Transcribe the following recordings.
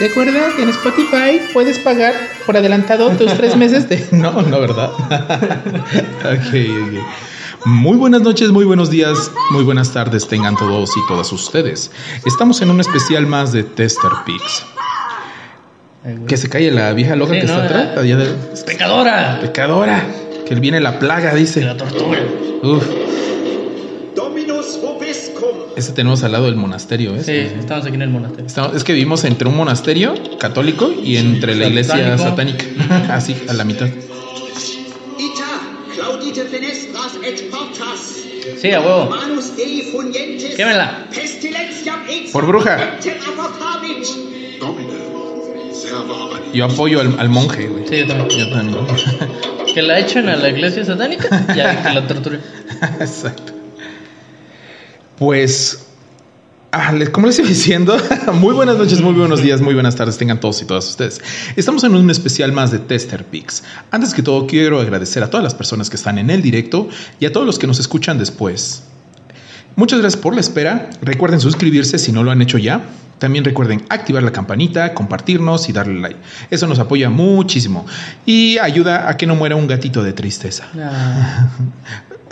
Recuerda que en Spotify puedes pagar por adelantado tus tres meses de... No, no, ¿verdad? ok, ok. Muy buenas noches, muy buenos días, muy buenas tardes tengan todos y todas ustedes. Estamos en un especial más de Tester Pix. Que se calle la vieja loca Sí, que no, está atrás. de- ¡Pecadora! Pecadora. Que viene la plaga, dice. la tortura. Uf. Ese tenemos al lado del monasterio, ¿eh? Sí, estamos aquí en el monasterio. Estamos- es que vivimos entre un monasterio católico y entre la iglesia Satánico. satánica. Así, a la mitad. Sí, a huevo. Quémela. Por bruja. Yo apoyo al, al monje, güey. Sí, yo también. Yo también. Que la echen a la iglesia satánica y a que la torturen. Exacto. Pues, ah, como les iba diciendo, muy buenas noches, muy buenos días, muy buenas tardes tengan todos y todas ustedes. Estamos en un especial más de Tester Pix. Antes que todo, quiero agradecer a todas las personas que están en el directo y a todos los que nos escuchan después. Muchas gracias por la espera. Recuerden suscribirse si no lo han hecho ya. También recuerden activar la campanita, compartirnos y darle like. Eso nos apoya muchísimo y ayuda a que no muera un gatito de tristeza.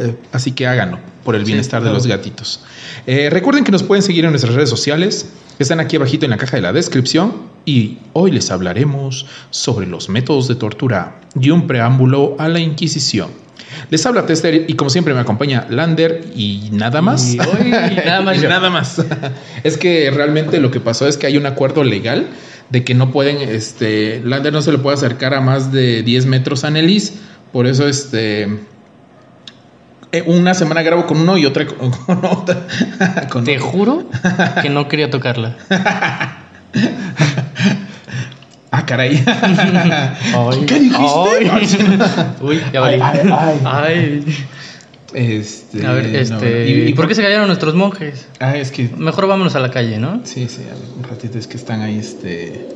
Eh, así que háganlo por el Sí, bienestar de los gatitos. Eh, recuerden que nos pueden seguir en nuestras redes sociales. Están aquí abajito en la caja de la descripción. Y hoy les hablaremos sobre los métodos de tortura y un preámbulo a la Inquisición. Les habla Tester y como siempre me acompaña Lander y nada más. Y hoy nada más Y yo. nada más. es que realmente lo que pasó es que hay un acuerdo legal de que no pueden, este, Lander no se le puede acercar a más de 10 metros a Nelis. Por eso, este, eh, una semana grabo con uno y otra con, con otra. con Te otro. juro que no quería tocarla. Ah, caray. Ay, ¿Qué dijiste? ay. Uy, ya valí. Ay, ay, Ay. Este, A ver, no, este. ¿Y, ¿Y por qué se callaron nuestros monjes? Ah, es que Mejor vámonos a la calle, ¿no? Sí, sí, un ratito es que están ahí, este...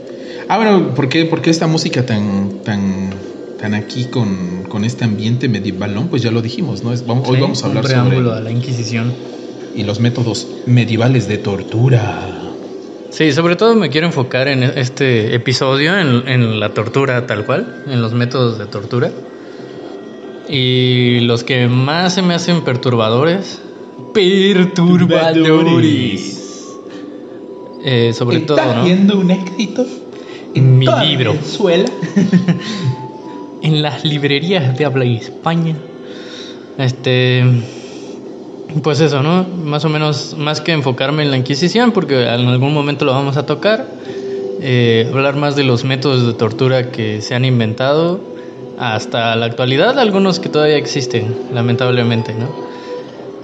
Ah, bueno, ¿por qué, por qué esta música tan, tan, tan aquí con, con este ambiente medievalón? Pues ya lo dijimos, ¿no? Es, vamos, hoy Sí, vamos a hablar un preámbulo sobre... a la Inquisición. Y los métodos medievales de tortura. Sí, sobre todo me quiero enfocar en este episodio, en, en la tortura tal cual, en los métodos de tortura. Y los que más se me hacen perturbadores. Perturbadores. Eh, sobre todo, ¿no? viendo un éxito En mi libro. Venezuela. en las librerías de habla hispana. Este. Pues eso, ¿no? Más o menos, más que enfocarme en la Inquisición, porque en algún momento lo vamos a tocar, eh, hablar más de los métodos de tortura que se han inventado hasta la actualidad, algunos que todavía existen, lamentablemente, ¿no?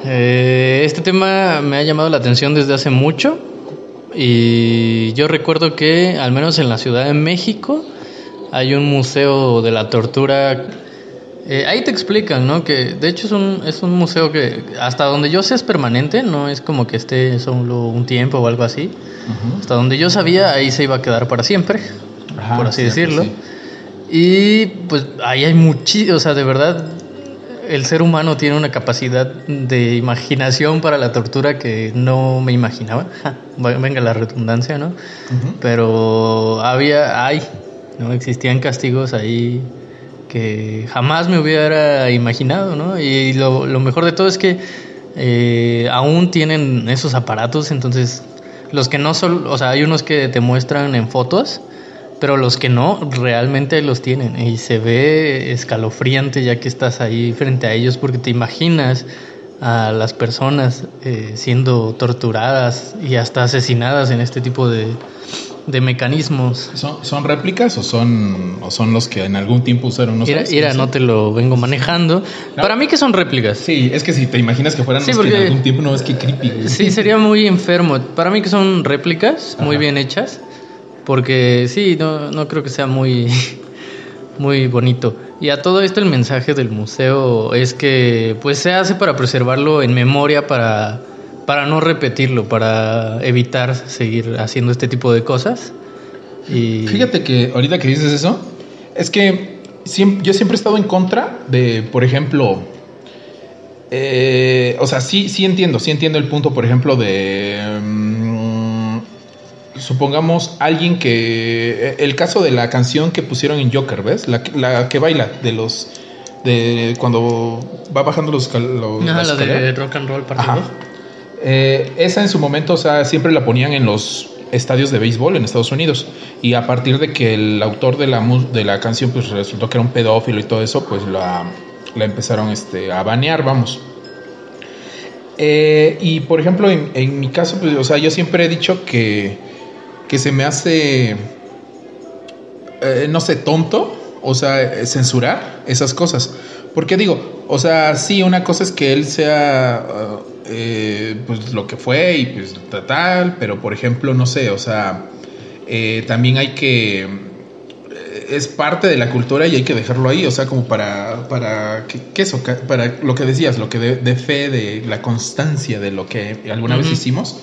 Eh, este tema me ha llamado la atención desde hace mucho y yo recuerdo que, al menos en la Ciudad de México, hay un museo de la tortura. Eh, ahí te explican, ¿no? Que de hecho es un, es un museo que hasta donde yo sé es permanente, no es como que esté solo un tiempo o algo así. Hasta donde yo sabía, ahí se iba a quedar para siempre, Ajá, por así decirlo. sí. Y pues ahí hay muchísimo, o sea, de verdad, el ser humano tiene una capacidad de imaginación para la tortura que no me imaginaba. Ja, venga la redundancia, ¿no? Pero había, hay, ¿no? Existían castigos ahí que jamás me hubiera imaginado, ¿no? Y lo, mejor de todo es que eh, aún tienen esos aparatos, entonces los que no son, o sea, hay unos que te muestran en fotos, pero los que no realmente los tienen y se ve escalofriante ya que estás ahí frente a ellos porque te imaginas a las personas eh, siendo torturadas y hasta asesinadas en este tipo de, de mecanismos. ¿Son, ¿Son réplicas o son, o son los que en algún tiempo usaron? Mira, sabes? mira, no te lo vengo manejando. No. Para mí que son réplicas. Sí, es que si te imaginas que fueran Sí, los que en algún tiempo, no es que creepy. Sí, sería muy enfermo. Para mí que son réplicas, muy bien hechas, porque sí, no, no creo que sea muy, muy bonito. Y a todo esto el mensaje del museo es que pues se hace para preservarlo en memoria, para, para no repetirlo, para evitar seguir haciendo este tipo de cosas. Y Fíjate que ahorita que dices eso, es que siem- yo siempre he estado en contra de, por ejemplo, eh, o sea, sí, sí entiendo, sí entiendo el punto, por ejemplo, de mm, supongamos alguien que el caso de la canción que pusieron en Joker, ¿ves? La, que- la que baila de los de cuando va bajando los, los Ah, la de escalera. rock and roll parte Ajá. 2. Eh, esa en su momento, o sea, siempre la ponían en los estadios de béisbol en Estados Unidos. Y a partir de que el autor de la, de la canción pues resultó que era un pedófilo y todo eso, pues la, la empezaron este, a banear, vamos. Eh, y por ejemplo, en, mi caso, pues, o sea, yo siempre he dicho que, que se me hace, eh, no sé, tonto, o sea, censurar esas cosas. Porque digo, o sea, sí, una cosa es que él sea, uh, eh, pues lo que fue y pues ta- tal, pero por ejemplo, no sé, o sea, eh, también hay que, eh, es parte de la cultura y hay que dejarlo ahí, o sea, como para, para, ¿qué, qué eso? Para lo que decías, lo que de, de fe, de la constancia de lo que alguna vez Ujú. hicimos.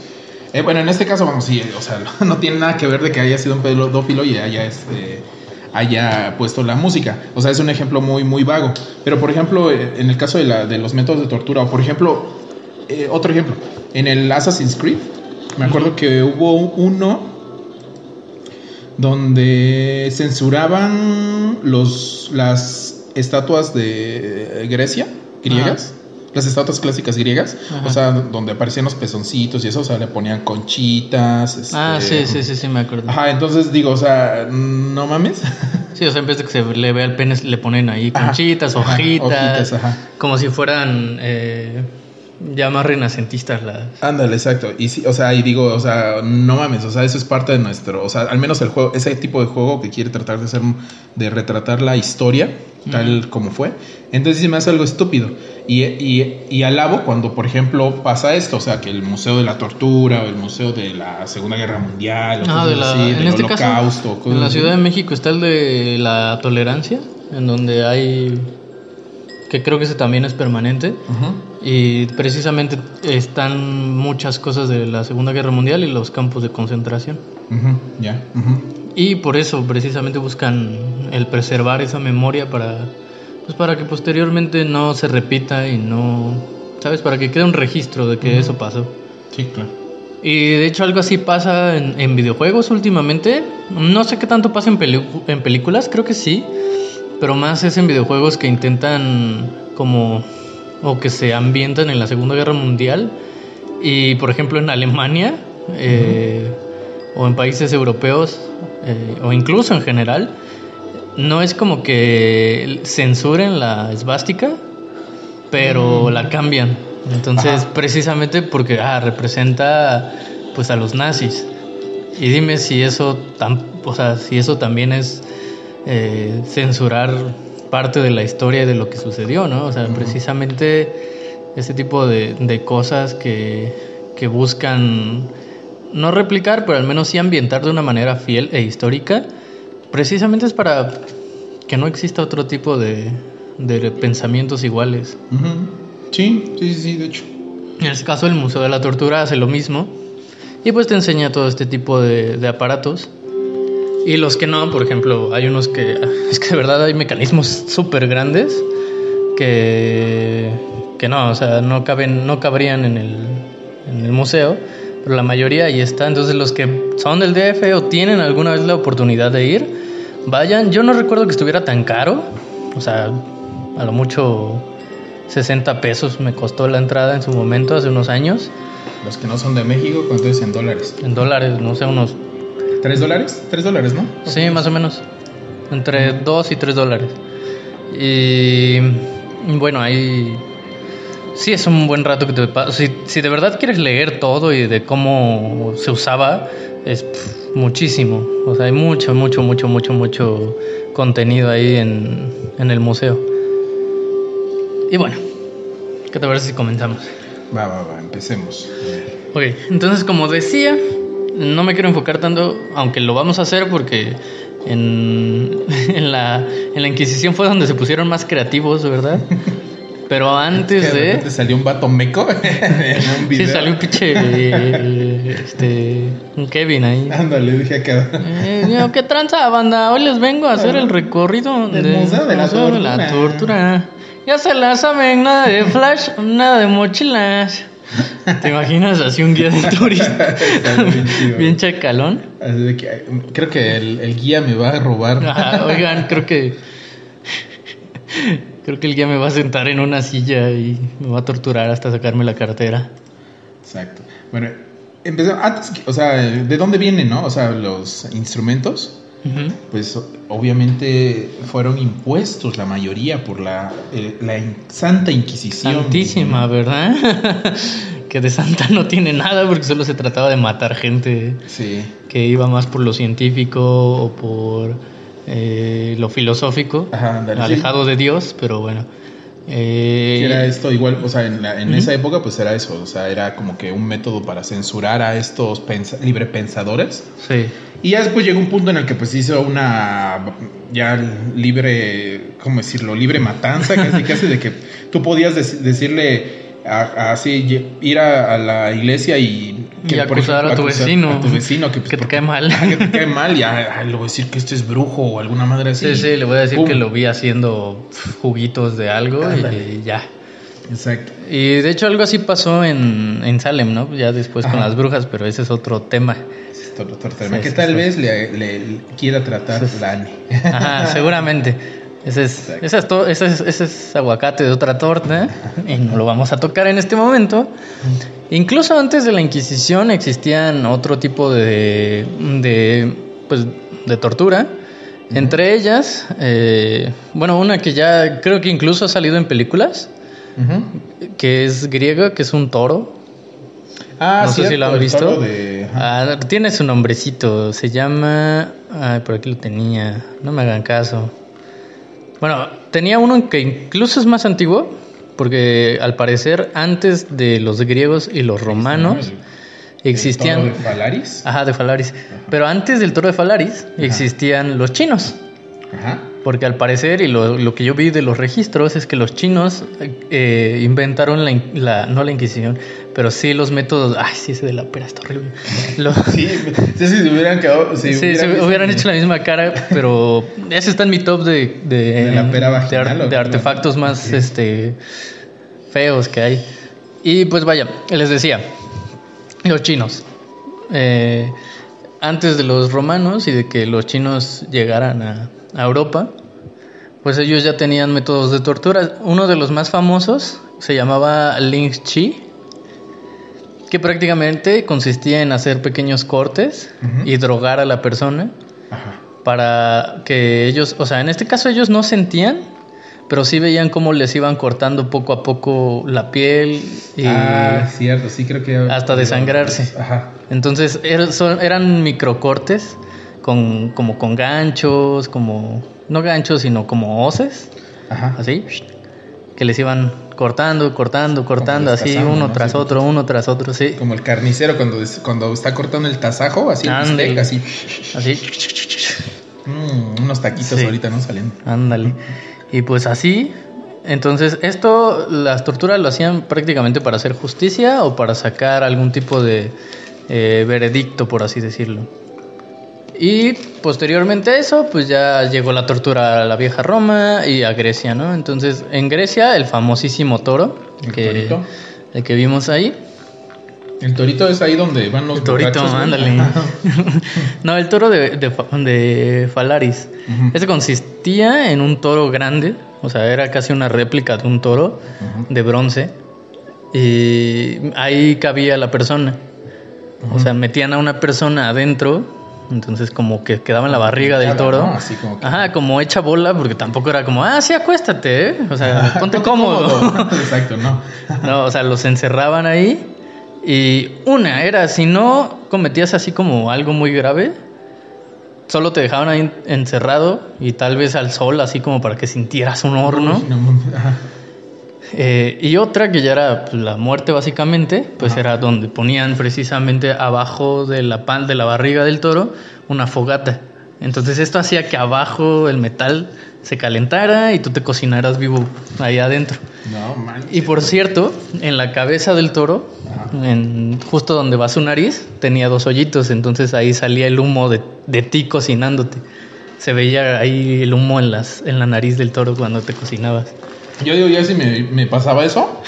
Eh, bueno, en este caso, vamos, sí, o sea, no tiene nada que ver de que haya sido un pedófilo y haya, este, haya puesto la música. O sea, es un ejemplo muy, muy vago. Pero, por ejemplo, eh, en el caso de, la, de los métodos de tortura, o por ejemplo, eh, otro ejemplo, en el Assassin's Creed, me acuerdo que hubo uno donde censuraban los, las estatuas de Grecia, griegas. Las estatuas clásicas griegas, Ajá. o sea, donde aparecían los pezoncitos y eso, o sea, le ponían conchitas. Ah, este, sí, sí, sí, sí, me acuerdo. Ajá, entonces digo, o sea, no mames. Sí, o sea, en vez de que se le vea el pene, le ponen ahí conchitas, ajá, hojitas, hojitas, ajá. como si fueran eh, ya más renacentistas las... Ándale, exacto. Y sí, o sea, y digo, o sea, no mames, o sea, eso es parte de nuestro, o sea, al menos el juego, ese tipo de juego que quiere tratar de ser, de retratar la historia tal como fue. Entonces sí me hace algo estúpido. Y, y, y alabo cuando, por ejemplo, pasa esto, o sea, que el Museo de la Tortura o el Museo de la Segunda Guerra Mundial o Ah, de la, así, en del este Holocausto. caso, en la. Ciudad de México está el de la tolerancia, en donde hay, que creo que ese también es permanente, y precisamente están muchas cosas de la Segunda Guerra Mundial y los campos de concentración. Ya. ujú. Y por eso precisamente buscan el preservar esa memoria para, pues para que posteriormente no se repita y no, ¿sabes? Para que quede un registro de que eso pasó. Sí, claro. Y de hecho algo así pasa en, en videojuegos últimamente. No sé qué tanto pasa en, en películas, creo que sí. Pero más es en videojuegos que intentan como... o que se ambientan en la Segunda Guerra Mundial. Y por ejemplo en Alemania eh, o en países europeos eh, o incluso en general, no es como que censuren la esvástica, pero la cambian. Entonces, Ajá. precisamente porque ah, representa pues a los nazis. Y dime si eso tam- o sea, si eso también es eh, censurar parte de la historia y de lo que sucedió, ¿no? O sea, precisamente ese tipo de, de cosas que, que buscan no replicar, pero al menos sí ambientar de una manera fiel e histórica, precisamente es para que no exista otro tipo de, de pensamientos iguales. Ujú. Sí, sí, sí, sí, de hecho. En este caso, el Museo de la Tortura hace lo mismo y pues te enseña todo este tipo de, de aparatos. Y los que no, por ejemplo, hay unos que es que de verdad hay mecanismos súper grandes que, que no, o sea, no caben, no cabrían en el, en el museo, pero la mayoría ahí está. Entonces, los que son del DF o tienen alguna vez la oportunidad de ir, vayan. Yo no recuerdo que estuviera tan caro, o sea, a lo mucho 60 pesos me costó la entrada en su momento, hace unos años. Los que no son de México, ¿cuánto es en dólares? En dólares, no sé, unos... ¿Tres dólares? ¿Tres dólares, no? Sí, más o menos. Entre 2 y 3 dólares. Y bueno, ahí... Sí, es un buen rato que te pasa. Si, si de verdad quieres leer todo y de cómo se usaba, es pff, muchísimo. O sea, hay mucho, mucho, mucho, mucho, mucho contenido ahí en, en el museo. Y bueno, ¿qué te parece si comenzamos? Va, va, va, empecemos. Ok, entonces como decía, no me quiero enfocar tanto, aunque lo vamos a hacer porque en, en, la, en la Inquisición fue donde se pusieron más creativos, ¿verdad? Pero antes de de... repente salió un vato meco en un video. Sí, salió un pinche... eh, este, un Kevin ahí. Ándale, dije acá. Eh, ¿Qué tranza, banda? Hoy les vengo a hacer el recorrido Del del Museo de la Museo de la Tortura. Tortura. Ya se la saben, nada de flash, nada de mochilas. ¿Te imaginas así un guía de turista? Bien bien chacalón. Así que, creo que el, el guía me va a robar. Ajá, oigan, creo que. Creo que el guía me va a sentar en una silla y me va a torturar hasta sacarme la cartera. Exacto. Bueno, empezamos. Antes, o sea, ¿de dónde vienen, no? O sea, los instrumentos. Pues obviamente fueron impuestos la mayoría por la, eh, la Santa Inquisición. Santísima, ¿verdad? que de santa no tiene nada porque solo se trataba de matar gente Sí. que iba más por lo científico o por eh, lo filosófico, Ajá, sí. alejado de Dios, pero bueno. Eh, era esto igual, o sea, en, la- en esa época pues era eso, o sea, era como que un método para censurar a estos pensa- librepensadores. sí. Y ya después llegó un punto en el que pues hizo una ya libre, ¿cómo decirlo? Libre matanza, casi casi de que tú podías dec- decirle así ir a, a la iglesia y Y acusar a tu vecino. a tu vecino que, pues, Que te por- cae mal. Ah, que te cae mal, ay, le voy a decir que esto es brujo o alguna madre así. Sí, sí, le voy a decir que lo vi haciendo juguitos de algo Ándale. y ya. Exacto. Y de hecho algo así pasó en, en Salem, ¿no? Ya después con Ajá. las brujas, pero ese es otro tema. Es otro- otro tema Sí, que sí, tal sí. vez le, le- le quiera tratar. Dani. Ajá, seguramente. Ese es, ese, es ese, es, ese es aguacate de otra torta y no lo vamos a tocar en este momento. Incluso antes de la Inquisición existían otro tipo de, de, pues, de tortura. Entre ellas, eh, bueno, una que ya creo que incluso ha salido en películas, que es griega, que es un toro. Ah, no sé si cierto, lo han el visto. de-. Ah, tiene su nombrecito, se llama... Ay, por aquí lo tenía, no me hagan caso. Bueno, tenía uno que incluso es más antiguo, porque al parecer antes de los griegos y los romanos existían... el toro de Falaris. Ajá, de Falaris. Pero antes del toro de Falaris existían los chinos. Ajá. Porque al parecer, y lo, lo que yo vi de los registros, es que los chinos eh, inventaron la, no la Inquisición, pero sí los métodos. Ay, sí, ese de la pera está horrible. Sí, sí, si se hubieran quedado. Si sí, se visto- hubieran hecho la misma cara, pero ese está en mi top de, de, ¿De la pera de vaginal ar- de artefactos más este, feos que hay. Y pues vaya, les decía, los chinos. eh, antes de los romanos y de que los chinos llegaran a, a Europa, pues ellos ya tenían métodos de tortura. Uno de los más famosos se llamaba Ling Chi, que prácticamente consistía en hacer pequeños cortes y drogar a la persona Ajá. para que ellos, o sea, en este caso ellos no sentían, pero sí veían cómo les iban cortando poco a poco la piel y Ah, cierto, sí creo que. hasta desangrarse. Ajá. Entonces er- eran microcortes con como con ganchos, como no ganchos, sino como hoces, Ajá. así que les iban cortando, cortando, cortando, así uno ¿no? tras Sí. otro, uno tras otro, sí. Como el carnicero cuando, cuando está cortando el tasajo, así, bistec, así. Así. Mm, unos taquitos Sí. ahorita, ¿no? Salen. Ándale. Y pues así, entonces esto, las torturas lo hacían prácticamente para hacer justicia o para sacar algún tipo de eh, veredicto, por así decirlo. Y posteriormente a eso, pues ya llegó la tortura a la vieja Roma y a Grecia, ¿no? Entonces, en Grecia, el famosísimo toro, El que, torito. el que vimos ahí, El torito es ahí donde van los el torito, ándale. no, el toro de, de, Fa- de Falaris. Ese consistía en un toro grande, o sea, era casi una réplica de un toro de bronce. Y ahí cabía la persona. O sea, metían a una persona adentro, entonces como que quedaba en la barriga del toro. ¿no? Así como que- Ajá, como hecha bola, porque tampoco era como, ah, sí, acuéstate, ¿eh? O sea, ponte cómodo. Exacto, no. No, o sea, los encerraban ahí y una era, si no cometías así como algo muy grave, solo te dejaban ahí encerrado y tal vez al sol, así como para que sintieras un horno. Uy, no. Eh, y otra que ya era pues, la muerte básicamente, pues Ajá. era donde ponían precisamente abajo de la pan de la barriga del toro una fogata. Entonces esto hacía que abajo el metal se calentara y tú te cocinaras vivo ahí adentro. No, manches. Y por cierto, en la cabeza del toro, en, justo donde va su nariz, tenía dos hoyitos, entonces ahí salía el humo de, de ti cocinándote. Se veía ahí el humo en, las, en la nariz del toro cuando te cocinabas. Yo digo, ya si me, me pasaba eso,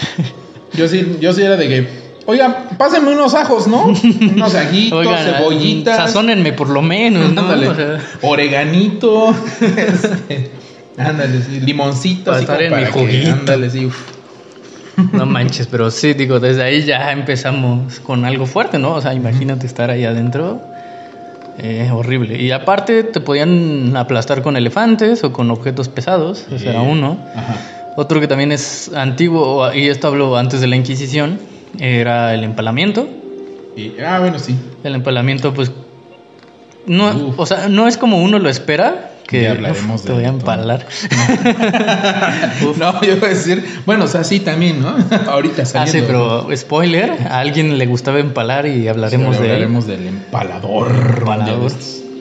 yo sí, yo sí era de que Oiga, pásenme unos ajos, ¿no? Unos ajitos, Oigan, cebollitas. sazónenme por lo menos, ¿no? Ándale. O sea, Oreganito. este, ándale, sí, limoncito. Para así estar en mi para juguito. Ándale, sí. uf. no manches, pero sí, digo, desde ahí ya empezamos con algo fuerte, ¿no? O sea, imagínate estar ahí adentro. eh, horrible. Y aparte te podían aplastar con elefantes o con objetos pesados. Ese era Sí. uno. Ajá. Otro que también es antiguo, y esto hablo antes de la Inquisición, era el empalamiento. Y, ah, bueno, sí. El empalamiento, pues, no, Uf. o sea, no es como uno lo espera, que Ya hablaremos uf, te voy a empalar. no, yo iba a decir, bueno, o sea, sí también, ¿no? Ahorita Ah, saliendo. sí, pero spoiler, a alguien le gustaba empalar y hablaremos Sí, de él. hablaremos del empalador. Empalador.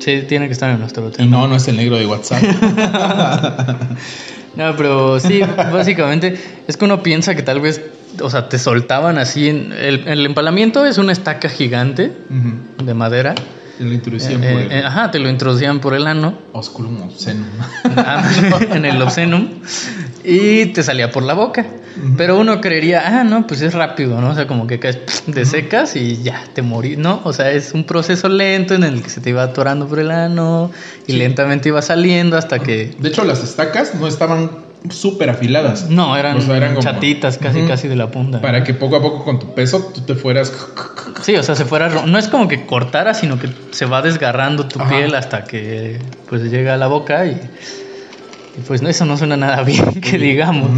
Sí, tiene que estar en nuestro Y tema. no, no es el negro de WhatsApp. No, pero sí, básicamente es que uno piensa que tal vez, o sea, te soltaban así. En, el, el empalamiento es una estaca gigante de madera. La introducción Eh, por el eh, ajá, te lo introducían por el ano, osculum obscenum. ah, en el obscenum, y te salía por la boca. Pero uno creería, ah, no, pues es rápido, ¿no? O sea, como que caes de secas y ya te morí. No, o sea, es un proceso lento en el que se te iba atorando por el ano y lentamente iba saliendo hasta que. De hecho, las estacas no estaban súper afiladas. No, eran, O sea, eran como- chatitas, casi, casi de la punta. Para que poco a poco con tu peso tú te fueras. Sí, o sea, se fuera. No es como que cortara, sino que se va desgarrando tu Ajá. piel hasta que pues llega a la boca y, y, pues no, eso no suena nada bien, que digamos.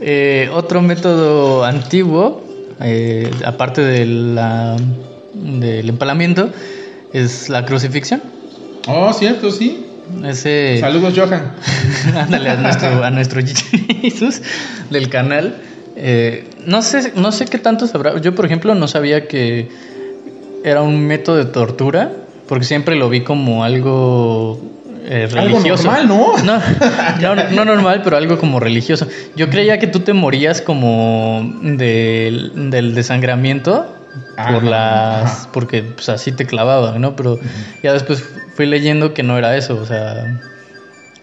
Eh, otro método antiguo, eh, aparte de la, del empalamiento, es la crucifixión. Oh, cierto, sí. Ese. Saludos, Johan. Ándale a nuestro, a nuestro Jesus del canal. Eh, no sé, no sé qué tanto sabrá. Yo, por ejemplo, no sabía que era un método de tortura, porque siempre lo vi como algo eh, Algo religioso. normal, ¿no? No, no, no normal, pero algo como religioso. Yo creía que tú te morías como del, del desangramiento Ah, por las ajá. porque pues así te clavaban, ¿no? Pero ya después fui leyendo que no era eso, o sea,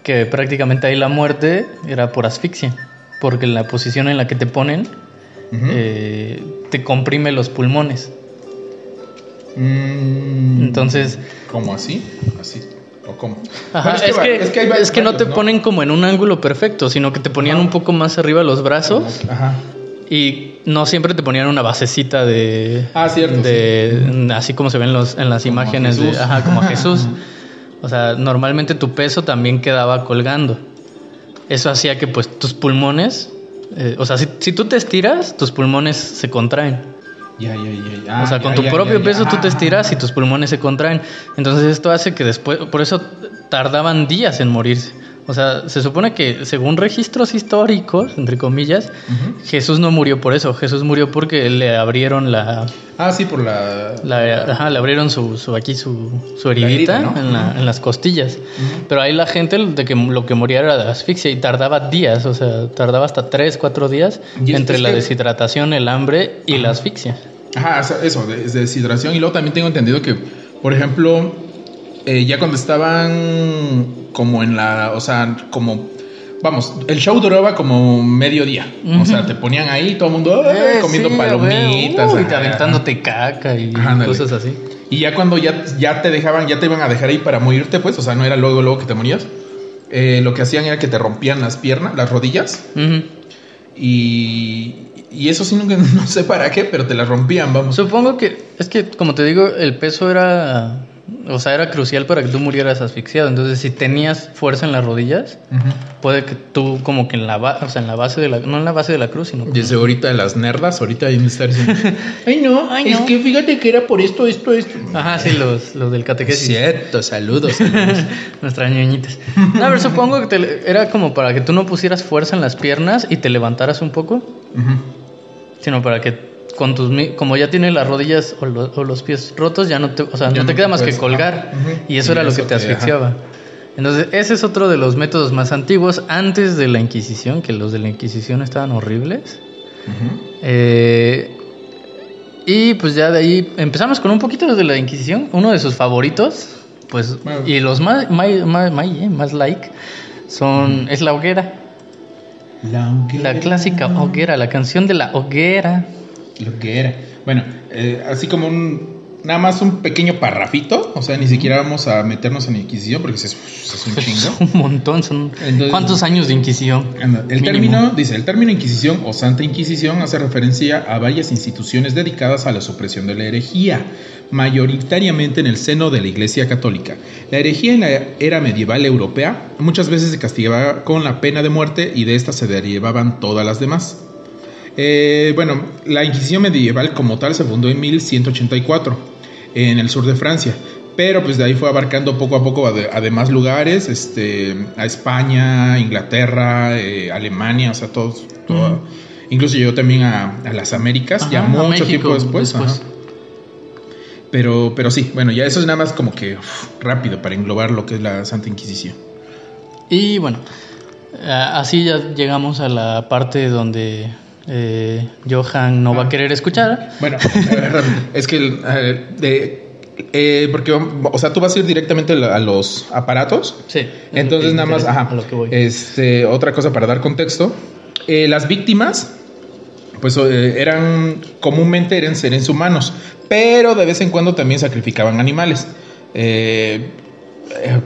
que prácticamente ahí la muerte era por asfixia, porque la posición en la que te ponen eh, te comprime los pulmones. Mm, Entonces, ¿Cómo así? Así. ¿O cómo? Ajá, es, va- que, hay es que no te ponen como en un ángulo perfecto, sino que te ponían un poco más arriba los brazos Ajá. y no siempre te ponían una basecita de, Ah, cierto, de así como se ven los, en las Como imágenes de, ajá, como a Jesús. O sea, normalmente tu peso también quedaba colgando. Eso hacía que pues tus pulmones, eh, o sea, si, si tú te estiras, tus pulmones se contraen. Ya, ya, ya. ya. o sea, Ah, con tu propio peso tú te estiras y tus pulmones se contraen. Entonces esto hace que después, por eso tardaban días en morirse. O sea, se supone que según registros históricos, entre comillas. Jesús no murió por eso. Jesús murió porque le abrieron la, Ah, sí, por la. la- ajá, le abrieron su, su aquí su, su herida, heridita ¿no? en, la- en las costillas. Pero ahí la gente de que lo que moría era de asfixia y tardaba días, o sea, tardaba hasta 3, 4 días entre la que- deshidratación, el hambre y la asfixia. Ajá, eso, de, de deshidratación. Y luego también tengo entendido que, por ejemplo, eh, ya cuando estaban como en la. O sea, como. Vamos, el show duraba como medio día. O sea, te ponían ahí todo el mundo. Eh, comiendo sí, palomitas. uy, ajá. aventándote caca y Ándale. cosas así. Y ya cuando ya, ya te dejaban, ya te iban a dejar ahí para morirte, pues, o sea, no era luego, luego que te morías. eh, lo que hacían era que te rompían las piernas, las rodillas. Y, y eso sí, nunca, no sé para qué, pero te las rompían, vamos. Supongo que, es que como te digo, el peso era, o sea, era crucial para que tú murieras asfixiado. Entonces, si tenías fuerza en las rodillas, Ujú. puede que tú como que en la, o sea, en la base de la, no en la base de la cruz, sino como- Desde ahorita las nerdas, ahorita hay que estar diciendo, Ay, no, Ay, es no. que fíjate que era por esto, esto, esto. Ajá, sí, los, los del catequesis. Cierto, saludos. Nuestras ñoñitas. No, pero supongo que te- era como para que tú no pusieras fuerza en las piernas y te levantaras un poco, Ujú. sino para que con tus como ya tienes las rodillas o, lo- o los pies rotos, ya no te, o sea, no te queda más que colgar. Y eso Y era lo que te te- ajá. asfixiaba. Entonces, ese es otro de los métodos más antiguos antes de la Inquisición, que los de la Inquisición estaban horribles. Eh, y pues ya de ahí empezamos con un poquito de la Inquisición, uno de sus favoritos, pues, Bueno. y los más, más, más, más, eh, like son, es la hoguera, La hoguera. la clásica hoguera, la canción de la hoguera. Lo que era. Bueno, eh, así como un. Nada más un pequeño parrafito. O sea, ni siquiera vamos a meternos en Inquisición porque es, es un chingo. Es un montón, son Entonces- ¿cuántos años de Inquisición? El término, dice, el término Inquisición o Santa Inquisición hace referencia a varias instituciones dedicadas a la supresión de la herejía, mayoritariamente en el seno de la Iglesia Católica. La herejía en la era medieval europea muchas veces se castigaba con la pena de muerte y de esta se derivaban todas las demás. Eh, bueno, la Inquisición medieval como tal se fundó en 1184 en el sur de Francia, pero pues de ahí fue abarcando poco a poco a, de- a demás lugares, este, a España, Inglaterra, eh, Alemania, o sea, todos, todo- incluso llegó también a, a las Américas, Ajá, ya mucho México tiempo después. Pero, pero sí, bueno, ya eso es nada más como que uf, rápido para englobar lo que es la Santa Inquisición. Y bueno, así ya llegamos a la parte donde eh, Johan no va a querer escuchar. Bueno, es que el, eh, de- eh, porque o sea, tú vas a ir directamente a los aparatos. Sí. Entonces nada más, ajá. a lo que voy. Este, otra cosa para dar contexto, Eh, las víctimas, pues eh, eran comúnmente eran seres humanos, pero de vez en cuando también sacrificaban animales. Eh,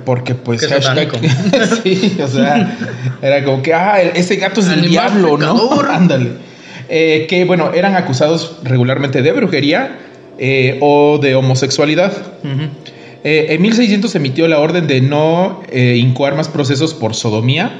porque pues Qué satánico. sí, o sea, era como que ah, ese gato es el diablo, ¿no? Ándale. Eh, que bueno, eran acusados regularmente de brujería eh, o de homosexualidad. Ujú. Eh, en 1600 se emitió la orden de no eh, incoar más procesos por sodomía,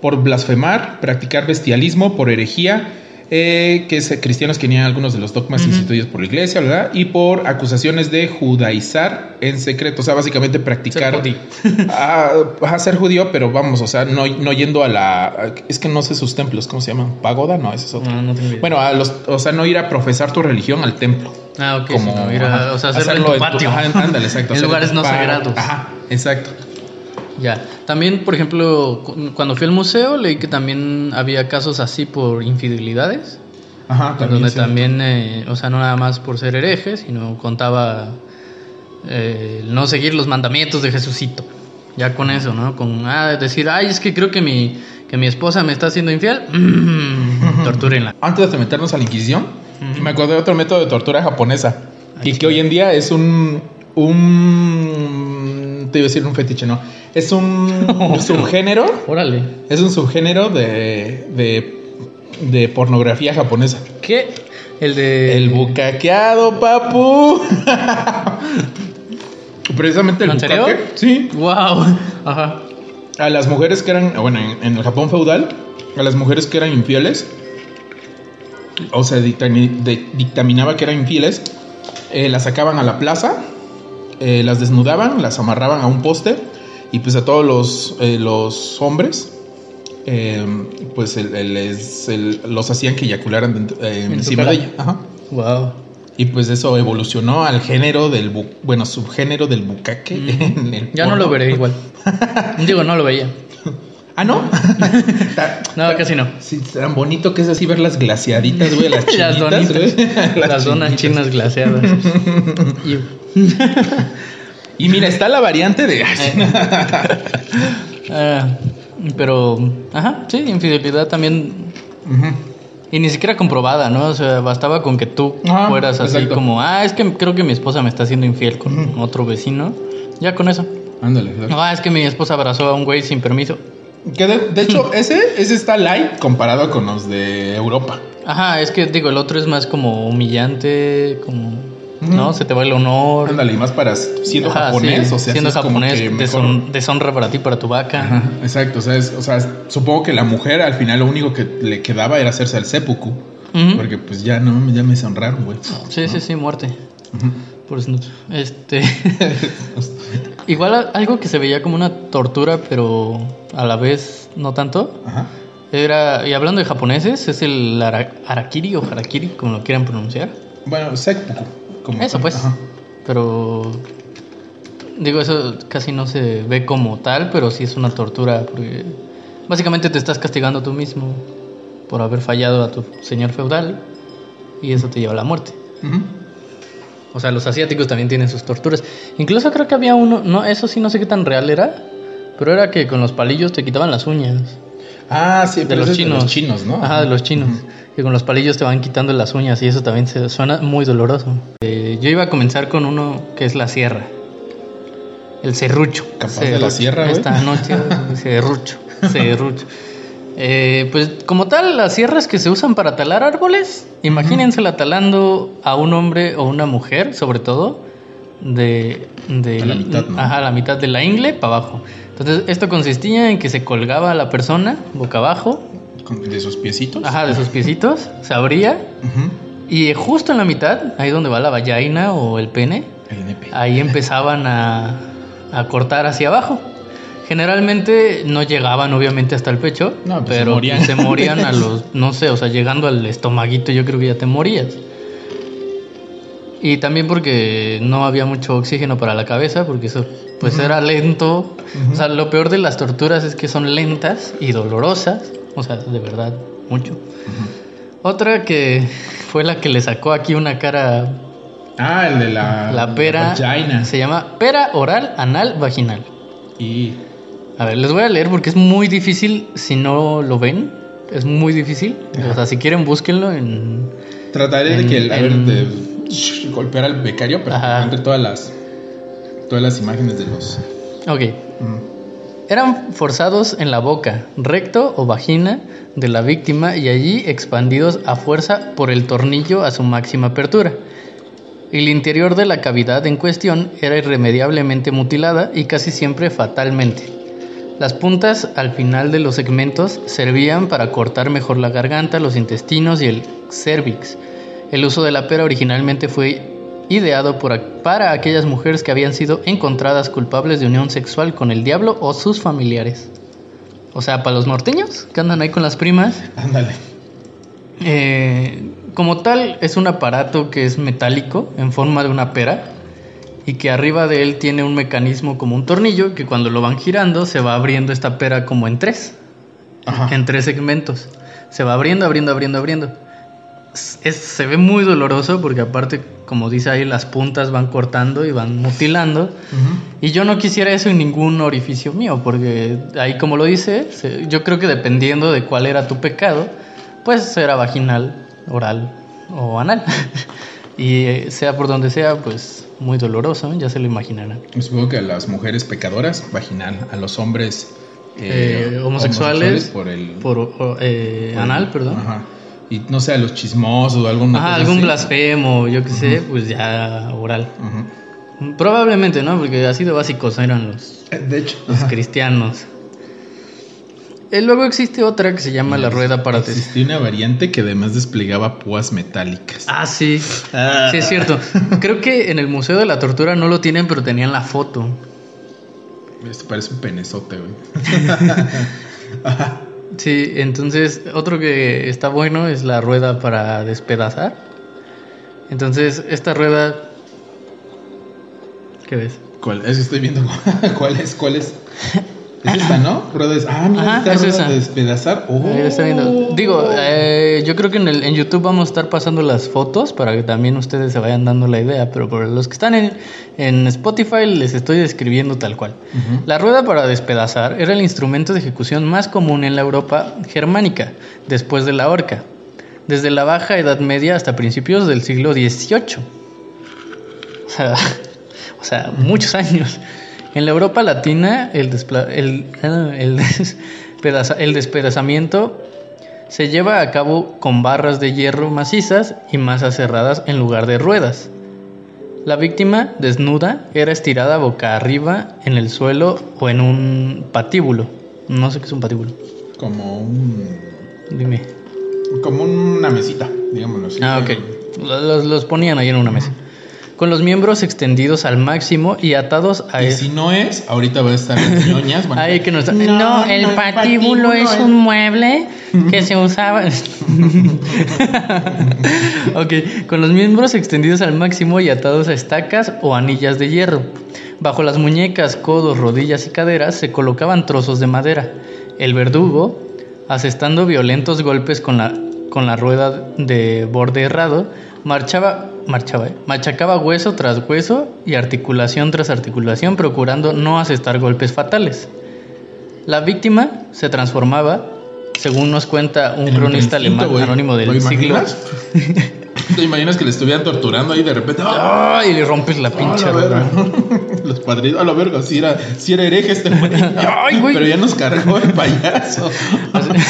por blasfemar, practicar bestialismo, por herejía, eh, que es, eh, cristianos que tenían algunos de los dogmas instituidos por la iglesia, ¿verdad? Y por acusaciones de judaizar en secreto, o sea, básicamente practicar... Ser a, a ser judío, pero vamos, o sea, no, no yendo a la... es que no sé sus templos, ¿cómo se llaman? ¿Pagoda? No, ese es otro. No, no tengo idea. Bueno, a los, o sea, no ir a profesar tu religión al templo ah, ok. como sino ir a- o sea, hacerlo, en tu patio. ajá, ándale, exacto. en hacerlo lugares no sagrados. Ajá, exacto. Ya. También, por ejemplo, cu- cuando fui al museo leí que también había casos así por infidelidades. Ajá, donde sí. también, eh, o sea, no nada más por ser hereje, sino contaba eh, no seguir los mandamientos de Jesucito. Ya con eso, ¿no? Con ah, decir, ay, es que creo que mi, que mi esposa me está haciendo infiel. Mm, tortúrenla. Antes de meternos a la Inquisición, Ujú. me acordé de otro método de tortura japonesa. Y que hoy en día es un. Un te iba a decir un fetiche, no. Es un subgénero. Órale. Es un subgénero de, de, de pornografía japonesa. ¿Qué? El de. El bucaqueado, papu. Precisamente el ¿En serio? bucaque. Sí. ¡Wow! Ajá. a las mujeres que eran, bueno, en, en el Japón feudal, a las mujeres que eran infieles, o de- dictaminaba que eran infieles, eh, las sacaban a la plaza, eh, las desnudaban, las amarraban a un poste y pues a todos los, eh, los hombres, eh, pues el- el- les- el- los hacían que eyacularan dentro- eh, En encima de ella. Ajá. ¡Wow! Y pues eso evolucionó al género del, bu- bueno, subgénero del bucaque. en el Ya no lo veré igual. Digo, no lo veía. Ah, ¿no? No, casi no. Sí, tan bonito que es así ver las glaciaditas, güey, las Las chinitas, donitas. güey. Las donas chinas glaseadas. Y- mira, está la variante de... Ah, pero, ajá, sí, infidelidad también. Ujú. Y ni siquiera comprobada, ¿no? O sea, bastaba con que tú Ajá, fueras así exacto. como, ah, es que creo que mi esposa me está haciendo infiel con otro vecino. Ya con eso. Ándale. claro. Ah, es que mi esposa abrazó a un güey sin permiso. Que de, de hecho, ese, ese está light comparado con los de Europa. Ajá, es que digo, el otro es más como humillante, como. ¿No? Se te va el honor. Ándale, y más para siendo Ajá, japonés, sí, o sea, siendo como japonés, que mejor- deshon- deshonra para ti, para tu vaca. Ajá, exacto, o sea, es- o sea, supongo que la mujer al final lo único que le quedaba era hacerse el seppuku. Porque pues ya no, ya me sonraron, güey. Sí, sí, sí, muerte. Ujú. Por snoot. Este. Igual algo que se veía como una tortura, pero a la vez no tanto. Ajá. Era, y hablando de japoneses, es el ara- harakiri o harakiri, como lo quieran pronunciar. Bueno, seppuku. Como- Eso pues. Ajá. Pero digo, eso casi no se ve como tal, pero sí es una tortura porque básicamente te estás castigando tú mismo por haber fallado a tu señor feudal y eso te lleva a la muerte. O sea, los asiáticos también tienen sus torturas. Incluso creo que había uno, no, eso sí no sé qué tan real era, pero era que con los palillos te quitaban las uñas. Ah, sí, De pero los chinos. de los chinos, ¿no? Ajá, de los chinos. Que con los palillos te van quitando las uñas y eso también se suena muy doloroso. Eh, yo iba a comenzar con uno que es la sierra. El serrucho. Capaz de la sierra. Esta noche, serrucho. Serrucho. Eh, pues como tal, las sierras que se usan para talar árboles, imagínensela talando a un hombre o una mujer, sobre todo, de, de A la mitad, ¿no? ajá, la mitad de la ingle para abajo. Entonces, esto consistía en que se colgaba a la persona boca abajo, Con- De sus piecitos. ajá, de sus piecitos, se abría y justo en la mitad, ahí donde va la vagina o el pene, El nepe. ahí empezaban a, a cortar hacia abajo. Generalmente no llegaban obviamente hasta el pecho, No, pues se pero morían. se morían a los, no sé, o sea, llegando al estomaguito yo creo que ya te morías. Y también porque no había mucho oxígeno para la cabeza, porque eso pues era lento. O sea, lo peor de las torturas es que son lentas y dolorosas, o sea, de verdad, mucho. Otra que fue la que le sacó aquí una cara Ah, el de la. la pera vagina. se llama pera oral anal vaginal. Y. A ver, les voy a leer porque es muy difícil si no lo ven. Es muy difícil. O sea, si quieren, búsquenlo en. Trataré de que, el- a ver, en- de golpear al becario para que Ajá. todas las. Todas las imágenes de los. Ok. Mm. Eran forzados en la boca, recto o vagina de la víctima y allí expandidos a fuerza por el tornillo a su máxima apertura. El interior de la cavidad en cuestión era irremediablemente mutilada y casi siempre fatalmente. Las puntas al final de los segmentos servían para cortar mejor la garganta, los intestinos y el cervix. El uso de la pera originalmente fue ideado por, para aquellas mujeres que habían sido encontradas culpables de unión sexual con el diablo o sus familiares. O sea, para los norteños que andan ahí con las primas. Ándale. Eh, como tal, es un aparato que es metálico en forma de una pera y que arriba de él tiene un mecanismo como un tornillo que cuando lo van girando se va abriendo esta pera como en tres, Ajá. en tres segmentos. Se va abriendo, abriendo, abriendo, abriendo. Es- se ve muy doloroso porque aparte, como dice ahí, las puntas van cortando y van mutilando. Ujú. Y yo no quisiera eso en ningún orificio mío, porque ahí como lo dice, se- yo creo que dependiendo de cuál era tu pecado, pues era vaginal, oral o anal. y eh, sea por donde sea, pues muy doloroso, ya se lo imaginarán. Supongo que a las mujeres pecadoras, vaginal. A los hombres. Eh, homosexuales, por el. Por o- eh, por- anal, perdón. Ajá. Y no sé, a los chismosos o algún. Ajá, algún blasfemo, yo qué sé, pues ya oral. Ujú. Probablemente, ¿no? Porque así de básicos eran los, Eh, De hecho. los ajá. cristianos. Eh, luego existe otra que se llama la rueda para Existía una variante que además desplegaba púas metálicas. Ah, sí. Ah. Sí, es cierto. Creo que en el Museo de la Tortura no lo tienen, pero tenían la foto. Esto parece un penezote, güey. Sí, entonces otro que está bueno es la rueda para despedazar. Entonces, esta rueda... ¿Qué ves? ¿Cuál? Es que estoy viendo cuál es, cuál es. Es esta, ¿no? Ah, mira, Ajá, es esa. de despedazar. Oh. Ahí lo está viendo. Digo, eh, yo creo que en, el, en YouTube vamos a estar pasando las fotos para que también ustedes se vayan dando la idea, pero por los que están en, en Spotify les estoy describiendo tal cual. Ujú. La rueda para despedazar era el instrumento de ejecución más común en la Europa germánica, después de la horca, desde la Baja Edad Media hasta principios del siglo XVIII. O sea, o sea, muchos años. En la Europa latina, el, despla- el, el despedaza- el despedazamiento se lleva a cabo con barras de hierro macizas y masas cerradas en lugar de ruedas. La víctima, desnuda, era estirada boca arriba en el suelo o en un patíbulo. No sé qué es un patíbulo. Como un. Dime. Como una mesita, digámoslo así. Ah, ok. Los, los ponían ahí en una mesa. Con los miembros extendidos al máximo y atados a Y si no es, ahorita va a estar las ñoñas. a- Ay, que no está. No, No, el no, el patíbulo es- un mueble que se usaba. ok, con los miembros extendidos al máximo y atados a estacas o anillas de hierro. Bajo las muñecas, codos, rodillas y caderas se colocaban trozos de madera. El verdugo, asestando violentos golpes con la, con la rueda de borde errado, marchaba, marchaba, ¿eh? machacaba hueso tras hueso y articulación tras articulación, procurando no asestar golpes fatales. La víctima se transformaba según nos cuenta un el cronista alemán anónimo del ¿Lo siglo. ¿Te imaginas que le estuvieran torturando ahí de repente? ¡Ah! Ay, le rompes la ¡Ah, pinche la verga! Los padrinos, a la verga, si era, si era hereje este güey. Ay, güey. Pero ya nos cargó el payaso.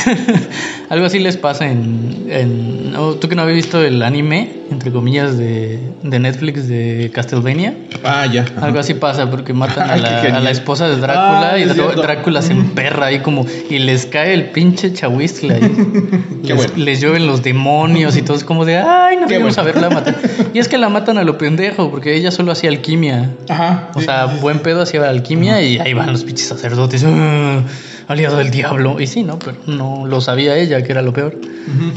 Algo así les pasa en, en- tú que no habías visto el anime entre comillas de, de Netflix de Castlevania Ah, ya. algo así pasa porque matan a Ay, qué la, a la esposa de Drácula Ah, y. Drácula se emperra ahí como y les cae el pinche chahuistle ahí. Qué les, bueno. les llueven los demonios y todo es como de ay no Qué debemos bueno. haberla matado y es que la matan a lo pendejo porque ella solo hacía alquimia Ajá. o sea, buen pedo hacía alquimia y ahí van los pinches sacerdotes. "Ah, aliado del diablo. Y sí, ¿no? Pero no lo sabía ella, que era lo peor. Ujú.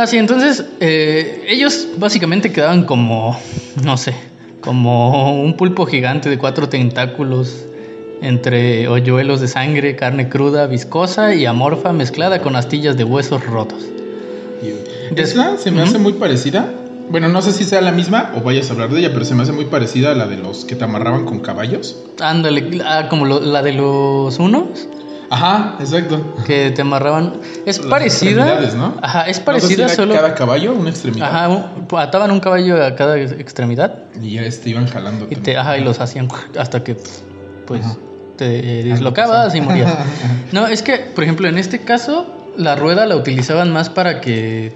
Así, entonces, eh, ellos básicamente quedaban como, no sé, como un pulpo gigante de cuatro tentáculos entre hoyuelos de sangre, carne cruda, viscosa y amorfa mezclada con astillas de huesos rotos. Esta se me hace muy parecida. Bueno, no sé si sea la misma o vayas a hablar de ella, pero se me hace muy parecida a la de los que te amarraban con caballos. Ándale, ah, como lo- la de los unos. Ajá, exacto. que te amarraban. Es Las parecida. Ajá, es parecida si solo. Cada caballo, una extremidad. Ajá, ataban un caballo a cada ex- extremidad Y ya este iban jalando. y te, ajá, y los hacían hasta que pues Ajá. te eh, dislocabas y morías. No, es que, por ejemplo, en este caso, la rueda la utilizaban más para que.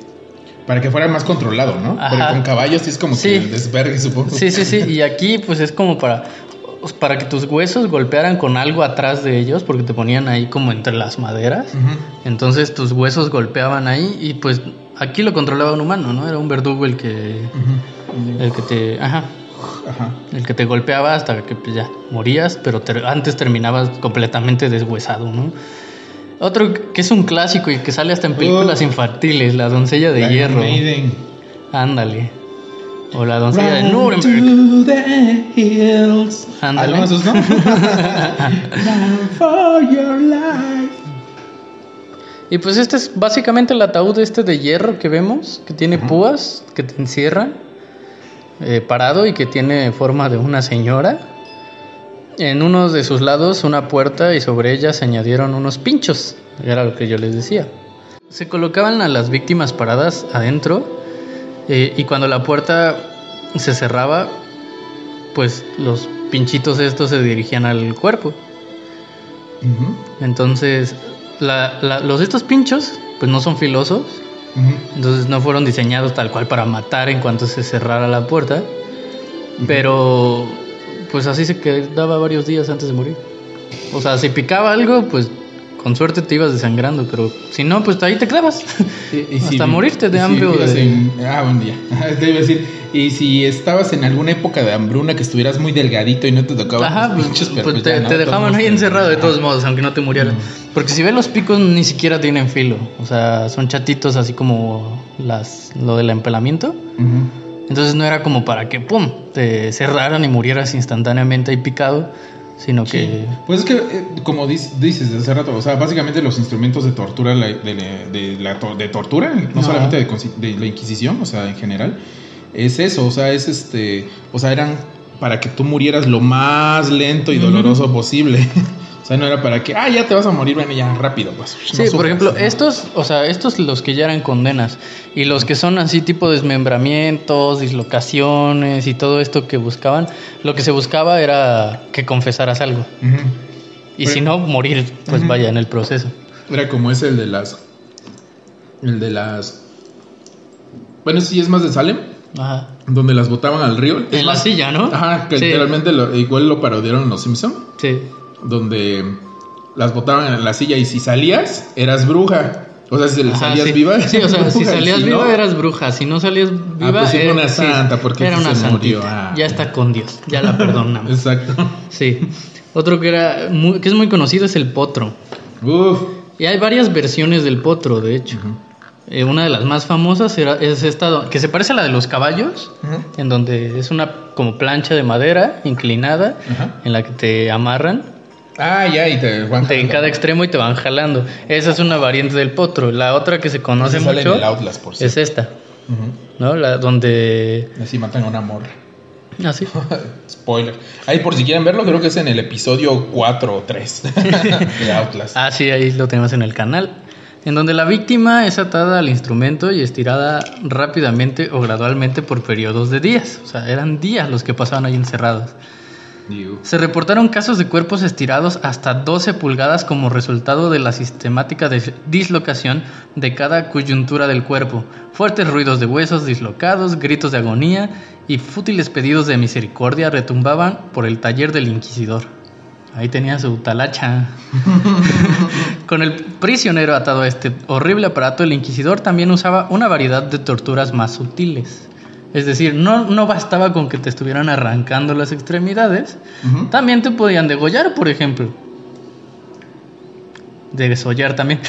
Para que fuera más controlado, ¿no? Porque Ajá. con caballos sí es como Sí. que el desvergue, supongo. Sí, sí, sí. Y aquí, pues es como para. Para que tus huesos golpearan con algo atrás de ellos, porque te ponían ahí como entre las maderas. Entonces tus huesos golpeaban ahí y pues aquí lo controlaba un humano, ¿no? Era un verdugo el que el que te, ajá, Ajá. el que te golpeaba hasta que pues, ya morías, pero antes terminabas completamente deshuesado, ¿no? Otro que es un clásico y que sale hasta en películas Oh. infantiles, La doncella de hierro. Maiden. Ándale. O La doncella de Nuremberg. to the hills. Ándale. Algo de esos, ¿no? Run for your life. Y pues este es básicamente el ataúd este de hierro que vemos, que tiene púas, que te encierran, eh, parado y que tiene forma de una señora. En uno de sus lados una puerta y sobre ella se añadieron unos pinchos, era lo que yo les decía. Se colocaban a las víctimas paradas adentro eh, y cuando la puerta se cerraba, pues los pinchitos estos se dirigían al cuerpo. Entonces, la- la- los estos pinchos, pues no son filosos, entonces no fueron diseñados tal cual para matar en cuanto se cerrara la puerta, pero pues así se quedaba varios días antes de morir. O sea, si picaba algo, pues con suerte te ibas desangrando, pero si no, pues ahí te quedabas. Y- y Hasta vi- morirte de y si hambre o de- en- Ah, buen día. Te iba a decir, y si estabas en alguna época de hambruna que estuvieras muy delgadito y no te tocaba Ajá, los pues, pinches, pero pues te, dejaban ahí encerrado de todos modos, aunque no te murieras. Porque si ves los picos ni siquiera tienen filo, o sea, son chatitos así como las lo del empelamiento. Entonces no era como para que, ¡pum!, te cerraran y murieras instantáneamente ahí picado, sino que... Pues es que, eh, como dic- dices hace rato, o sea, básicamente los instrumentos de tortura, de, la- de la to- de tortura, no Ajá. solamente de, la Inquisición, o sea, en general, es eso, o sea, es este, o sea, eran para que tú murieras lo más lento y doloroso posible. o sea, no era para que, ah, ya te vas a morir, bueno, ya rápido, pues. no Sí, por ejemplo, estos, o sea, estos los que ya eran condenas y los que son así tipo desmembramientos, dislocaciones y todo esto que buscaban, lo que se buscaba era que confesaras algo. Y Pero- si no, morir, pues vaya en el proceso. Era como ese el de las, el de las, bueno, sí es más de Salem, Ajá. donde las botaban al río. Es En la silla, ¿no? Ajá, que Sí. literalmente lo- igual lo parodiaron los Simpson, Sí. Donde las botaban en la silla y si salías, eras bruja. O sea, si Ajá, salías sí. viva. Sí, o sea, si salías si viva no, eras bruja, si no salías viva pues era una sí, santa, porque era una se murió. Ah. Ya está con Dios, ya la perdonamos. Exacto. Sí. Otro que era muy- que es muy conocido es el potro. Uf. Y hay varias versiones del potro, de hecho. Eh, una de las más famosas era, es esta que se parece a la de los caballos, en donde es una como plancha de madera inclinada en la que te amarran Ah, ya, y te van en cada extremo y te van jalando. Esa es una variante del potro. La otra que se conoce Ese mucho el Outlast, por es esta, Ujú. ¿no? La donde Así matan a una morra. así. Spoiler. Ahí por si quieren verlo, creo que es en el episodio 4 o 3 de Outlast. Ah, sí, ahí lo tenemos en el canal. en donde la víctima es atada al instrumento y estirada rápidamente o gradualmente por periodos de días. O sea, eran días los que pasaban ahí encerrados. Se reportaron casos de cuerpos estirados hasta 12 pulgadas como resultado de la sistemática dislocación de cada coyuntura del cuerpo, fuertes ruidos de huesos dislocados, gritos de agonía y fútiles pedidos de misericordia retumbaban por el taller del inquisidor. Ahí tenía su talacha. Con el prisionero atado a este horrible aparato, el inquisidor también usaba una variedad de torturas más sutiles. Es decir, no, no bastaba con que te estuvieran arrancando las extremidades, también te podían degollar, por ejemplo. Desollar también.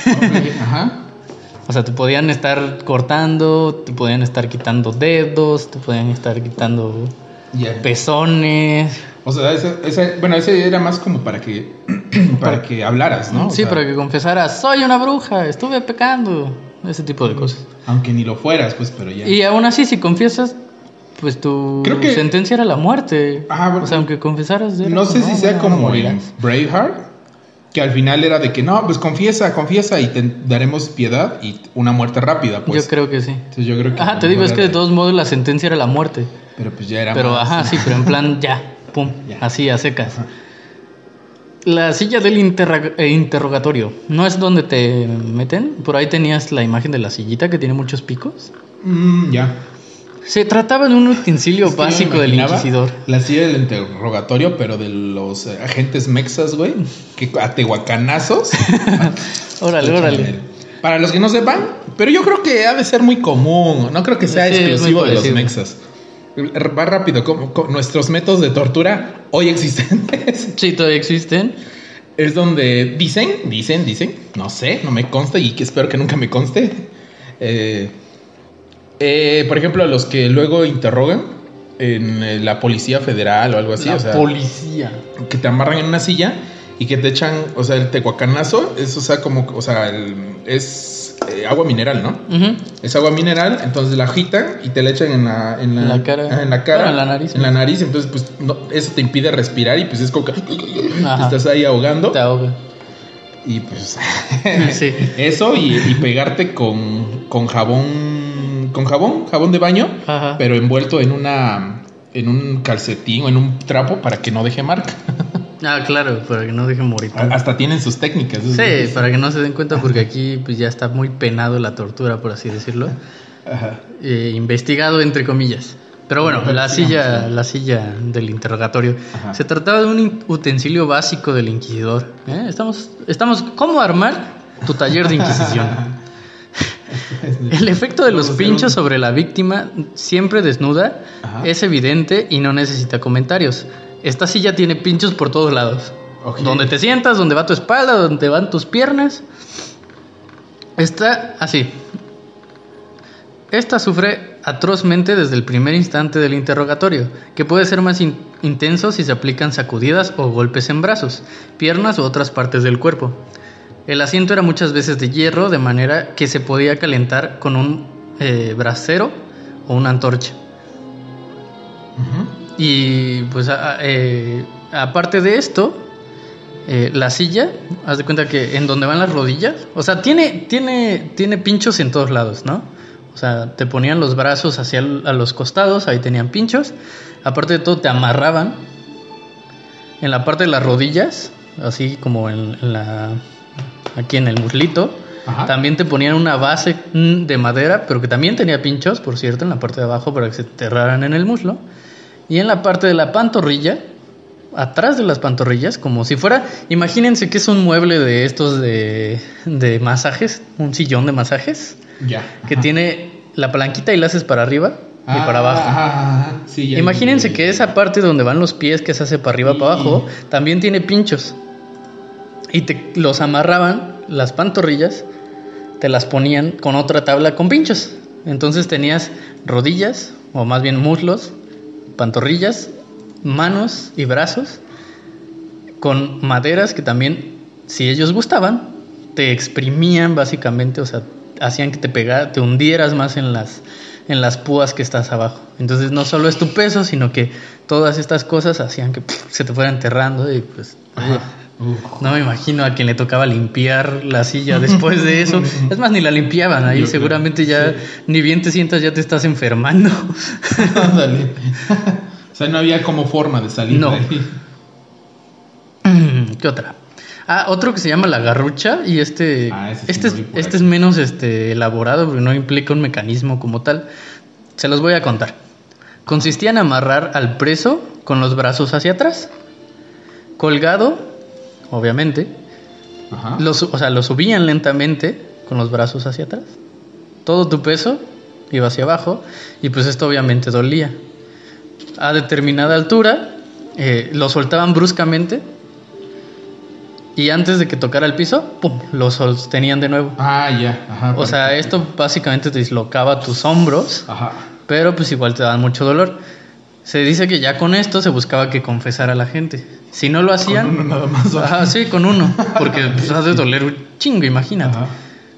Ajá. o sea, te podían estar cortando, te podían estar quitando dedos, te podían estar quitando Ya. pezones. O sea, ese, ese- bueno, ese era más como para que para que hablaras, ¿no? O sí, sea, para que confesaras, soy una bruja, estuve pecando. Ese tipo de cosas. Aunque ni lo fueras, pues, pero ya. Y aún así, si confiesas, pues tu Creo que- sentencia era la muerte. Ajá, bueno. o sea, aunque confesaras... era no sé si sea como en. Braveheart, que al final era de que no, pues confiesa, confiesa y te daremos piedad y una muerte rápida, pues. Yo creo que sí. Entonces yo creo que. Ajá, te digo, es que de todos modos la sentencia era la muerte. Pero pues ya era. Pero más- ajá, sí, pero en plan ya, pum, Ya. así a secas. La silla del eh, interrogatorio, ¿no es donde te meten? Por ahí tenías la imagen de la sillita que tiene muchos picos. Mm, ya. Se trataba de un utensilio Es básico del inquisidor. La silla del interrogatorio, pero de los eh, agentes mexas, güey. Que a tehuacanazos. Órale, órale. Para los que no sepan, pero yo creo que ha de ser muy común. No creo que sea Sí, exclusivo de los mexas. Va rápido, como, como nuestros métodos de tortura hoy existentes Sí, todavía existen. es donde dicen, dicen, dicen, no sé, no me consta y que espero que nunca me conste. Eh, eh, por ejemplo, los que luego interrogan en eh, la policía federal o algo así, la o sea, policía. que te amarran en una silla y que te echan, o sea, el tecuacanazo, es, o sea, como, o sea, el- es eh, agua mineral, ¿no? Es agua mineral, entonces la agitan y te la echan en la, en la, cara. en la cara, Bueno, en la nariz, en la nariz, entonces pues no- eso te impide respirar y pues es que te estás ahí ahogando Te ahoga. y pues Sí. eso y, y pegarte con, con jabón, con jabón, jabón de baño, Ajá. pero envuelto en una, en un calcetín o en un trapo para que no deje marca. Ah, claro, para que no deje morir. Hasta tienen sus técnicas. Sí, para que no se den cuenta porque aquí pues ya está muy penado la tortura, por así decirlo. Ajá. Eh, investigado entre comillas. Pero bueno, la silla, la silla del interrogatorio. Ajá. Se trataba de un utensilio básico del inquisidor. ¿eh? Estamos, estamos, ¿cómo armar tu taller de inquisición? El efecto de los pinchos sobre la víctima, siempre desnuda, Ajá. es evidente y no necesita comentarios. Esta silla tiene pinchos por todos lados. Donde te sientas, donde va tu espalda, donde van tus piernas. Está así. Esta sufre atrozmente desde el primer instante del interrogatorio, que puede ser más in- intenso si se aplican sacudidas o golpes en brazos, piernas u otras partes del cuerpo. El asiento era muchas veces de hierro, de manera que se podía calentar con un eh, brasero o una antorcha. Y pues a- eh, aparte de esto, eh, la silla, haz de cuenta que en donde van las rodillas, o sea, tiene, tiene, tiene pinchos en todos lados, ¿no? O sea, te ponían los brazos hacia el- a los costados, ahí tenían pinchos. Aparte de todo, te amarraban en la parte de las rodillas, así como en, en la aquí en el muslito. Ajá. También te ponían una base mm, de madera, pero que también tenía pinchos, por cierto, en la parte de abajo para que se enterraran en el muslo. Y en la parte de la pantorrilla, atrás de las pantorrillas, como si fuera, imagínense que es un mueble de estos de, de masajes, un sillón de masajes, Ya. que Ajá. tiene la palanquita y la haces para arriba y Ah, para abajo. ajá, ajá. Sí, ya Imagínense que esa parte donde van los pies que se hace para arriba para abajo también tiene pinchos. Y te los amarraban las pantorrillas, te las ponían con otra tabla con pinchos. Entonces tenías rodillas o más bien muslos, pantorrillas, manos y brazos con maderas que también si ellos gustaban te exprimían básicamente, o sea, hacían que te pegara, te hundieras más en las en las púas que estás abajo. Entonces no solo es tu peso, sino que todas estas cosas hacían que pff, se te fuera enterrando y pues Ajá. No me imagino a quien le tocaba limpiar la silla después de eso. Es más, ni la limpiaban ahí. Yo creo, Seguramente ya sí. ni bien te sientas, ya te estás enfermando. Ándale. o sea, no había como forma de salir No. de ahí. ¿Qué otra? Ah, otro que se llama la garrucha y este, Ah, sí este, lo es, este es menos este, elaborado porque no implica un mecanismo como tal. Se los voy a contar. Consistía en amarrar al preso con los brazos hacia atrás, colgado, obviamente, Ajá. lo, o sea, lo subían lentamente con los brazos hacia atrás. Todo tu peso iba hacia abajo y pues esto obviamente dolía. A determinada altura eh, lo soltaban bruscamente y antes de que tocara el piso, ¡pum!, lo sostenían de nuevo. Ah, ya. Ajá. O sea, esto básicamente te dislocaba tus hombros, Ajá. pero pues igual te daban mucho dolor. Se dice que ya con esto se buscaba que confesara a la gente. Si no lo hacían, uno nada más. Ajá, sí, con uno, porque pues, has de doler un chingo, imagínate. Ajá.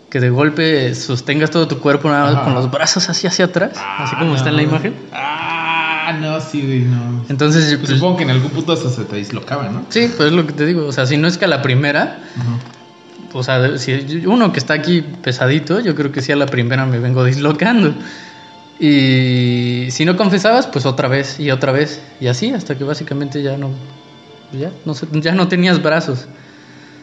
Que de golpe sostengas todo tu cuerpo nada más Ajá. con los brazos hacia hacia atrás, así como Ah, está en la imagen. Ah, no, sí, güey, no. Entonces, Pues pues, supongo que en algún punto hasta se te dislocaba, ¿no? sí, pues es lo que te digo. O sea, si no es que a la primera, o sea, si uno que está aquí pesadito, yo creo que sí a la primera me vengo dislocando. Y si no confesabas, pues otra vez y otra vez. Y así hasta que básicamente ya no, ya no, ya no tenías brazos.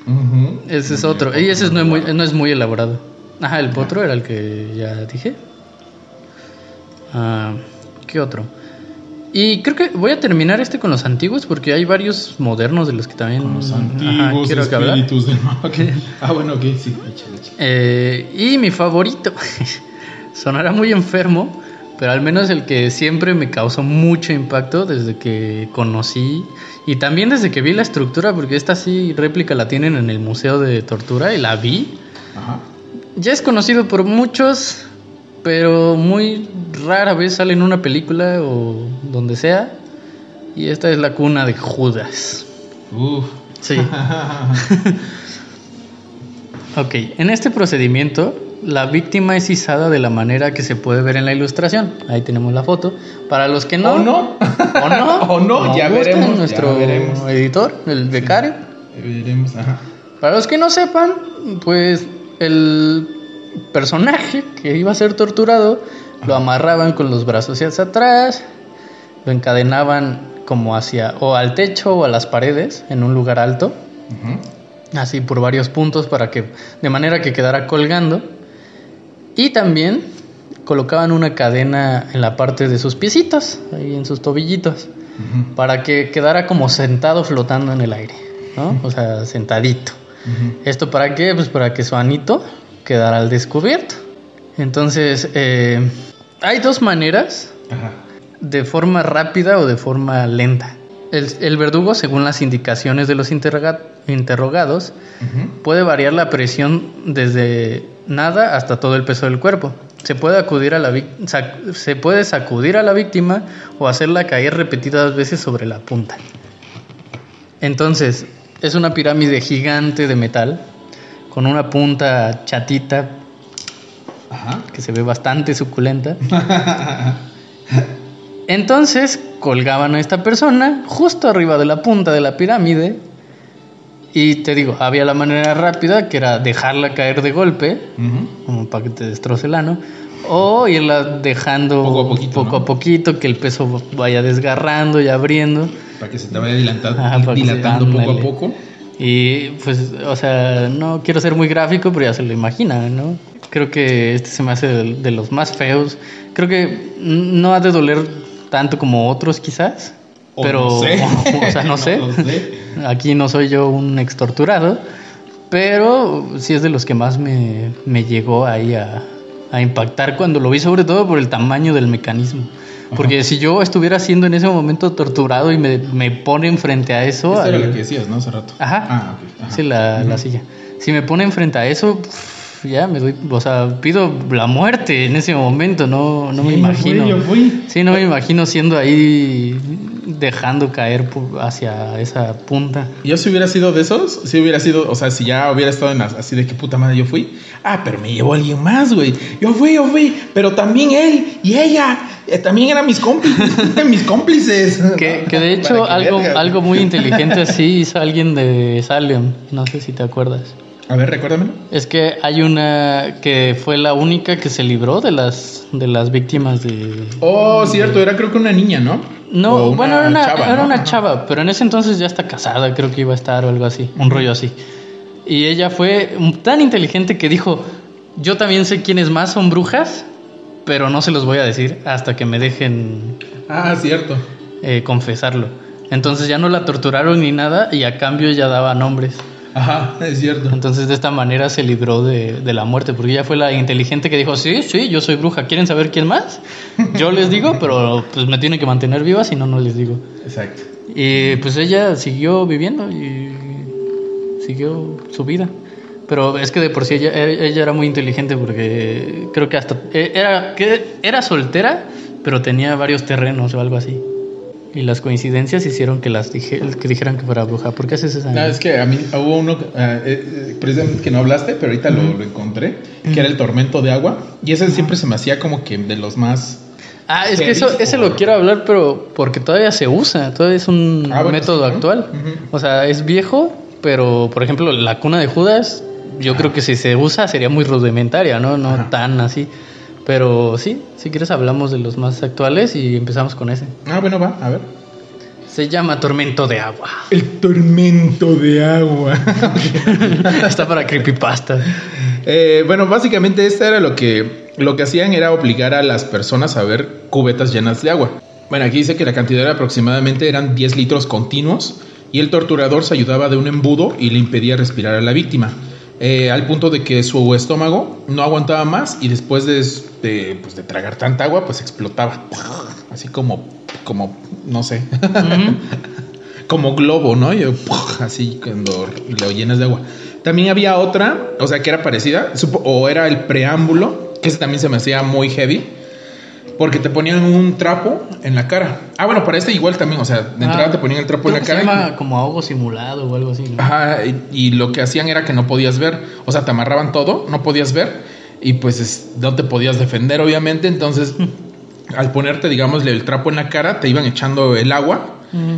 Ujú. Ese es otro. Y ese no es muy, no es muy elaborado. Ajá, el potro era el que ya dije. Ah, ¿Qué otro? Y creo que voy a terminar este con los antiguos porque hay varios modernos de los que también Con los ajá, antiguos quiero que hablar. espíritus del mal. Ok. Ah, bueno, ok, sí. Eh, y mi favorito, sonará muy enfermo, pero al menos el que siempre me causó mucho impacto desde que conocí y también desde que vi la estructura, porque esta sí réplica la tienen en el Museo de Tortura y la vi. Ajá. Ya es conocido por muchos, pero muy rara vez sale en una película o donde sea. Y esta es la cuna de Judas. Uf. Sí. ok, en este procedimiento, la víctima es izada de la manera que se puede ver en la ilustración. Ahí tenemos la foto. Para los que no. ¿O no? O no. O no, ya veremos, ya Nuestro veremos. editor, el becario. Veremos, ajá. Para los que no sepan, pues el personaje que iba a ser torturado lo amarraban con los brazos hacia atrás, lo encadenaban como hacia o al techo o a las paredes en un lugar alto, Ujú. así por varios puntos para que de manera que quedara colgando y también colocaban una cadena en la parte de sus piecitos, ahí en sus tobillitos, para que quedara como sentado flotando en el aire, ¿no? O sea, sentadito. ¿Esto para qué? Pues para que su anito quedara al descubierto. Entonces, eh, hay dos maneras Ajá. de forma rápida o de forma lenta. El, el verdugo, según las indicaciones de los interroga- interrogados, puede variar la presión desde nada hasta todo el peso del cuerpo. Se puede, acudir a la se puede sacudir a la víctima o hacerla caer repetidas veces sobre la punta. Entonces, es una pirámide gigante de metal con una punta chatita Ajá. que se ve bastante suculenta. Entonces colgaban a esta persona justo arriba de la punta de la pirámide y te digo, había la manera rápida que era dejarla caer de golpe, Ujú. como para que te destroce el ano, o irla dejando Poco a poquito, poco ¿no? a poquito, que el peso vaya desgarrando y abriendo. Para que se te vaya dilatando, Ajá, dilatando poco a poco. Y pues, o sea, no quiero ser muy gráfico, pero ya se lo imaginan, ¿no? Creo que este se me hace de, de los más feos. Creo que no ha de doler tanto como otros quizás, O pero, no sé. o sea, no sé. No lo sé. Aquí no soy yo un extorturado, pero sí es de los que más me, me llegó ahí a, a impactar cuando lo vi, sobre todo por el tamaño del mecanismo. Porque si yo estuviera siendo en ese momento torturado y me, me ponen frente a eso... Esta era la que decías, ¿no? Hace rato. Ajá. Ah, ok. Ajá. Sí, la, la silla. Si me ponen frente a eso, pff, ya me doy, o sea, pido la muerte en ese momento, no, no me yo imagino. fui, yo fui. Sí, no me imagino siendo ahí dejando caer hacia esa punta. Yo si hubiera sido de esos, si hubiera sido, o sea, si ya hubiera estado en las, así de que puta madre yo fui. Ah, pero me llevó alguien más, güey. Yo fui, yo fui, pero también él y ella. Eh, también eran mis cómplices. mis cómplices. Que, que de hecho que algo, verga. algo muy inteligente así hizo alguien de Salem, no sé si te acuerdas. A ver, recuérdamelo. Es que hay una que fue la única que se libró de las de las víctimas de Oh, cierto, era creo que una niña, ¿no? No, bueno, era una chava, era ¿no? una chava, pero en ese entonces ya está casada, creo que iba a estar o algo así, un rollo así. Y ella fue tan inteligente que dijo, "Yo también sé quiénes más son brujas, pero no se los voy a decir hasta que me dejen Ah, cierto. eh, confesarlo." Entonces ya no la torturaron ni nada y a cambio ella daba nombres. Ajá, es cierto. Entonces de esta manera se libró de, de la muerte, porque ella fue la inteligente que dijo, sí, sí, yo soy bruja, ¿quieren saber quién más? Yo les digo, pero pues me tienen que mantener viva, si no, no les digo. Exacto. Y pues ella siguió viviendo y siguió su vida. Pero es que de por sí ella, ella era muy inteligente porque creo que hasta eh, era, que era soltera, pero tenía varios terrenos o algo así. Y las coincidencias hicieron que las dije, que dijeran que fuera bruja. ¿Por qué haces esa? No, es que a mí hubo uno, eh, eh, precisamente que no hablaste, pero ahorita lo, lo encontré, que era el tormento de agua. Y ese siempre se me hacía como que de los más... Ah, es que eso, ese lo quiero hablar, pero porque todavía se usa, todavía es un Ah, bueno, método sí, ¿no? actual. O sea, es viejo, pero por ejemplo, la cuna de Judas, yo creo que si se usa sería muy rudimentaria, ¿no? No tan así. Pero sí, si quieres hablamos de los más actuales y empezamos con ese. Ah, bueno, va, a ver. Se llama tormento de agua. El tormento de agua. Está para creepypasta. Eh, bueno, básicamente este era lo que, lo que hacían era obligar a las personas a ver cubetas llenas de agua. Bueno, aquí dice que la cantidad era aproximadamente eran 10 litros continuos y el torturador se ayudaba de un embudo y le impedía respirar a la víctima. Eh, al punto de que su estómago no aguantaba más y después de, de, pues, de tragar tanta agua, pues explotaba. Así como, como, no sé, como globo, ¿no? Y, ¡puf! así cuando lo llenas de agua. También había otra, o sea, que era parecida, o era el preámbulo, que ese también se me hacía muy heavy, porque te ponían un trapo en la cara. Ah, bueno, para este igual también, o sea, de entrada Ah, te ponían el trapo en la cara. Se y- como ahogo simulado o algo así. ¿no? Ajá, y, y lo que hacían era que no podías ver, o sea, te amarraban todo, no podías ver y pues es- no te podías defender, obviamente, entonces al ponerte, digámosle, el trapo en la cara, te iban echando el agua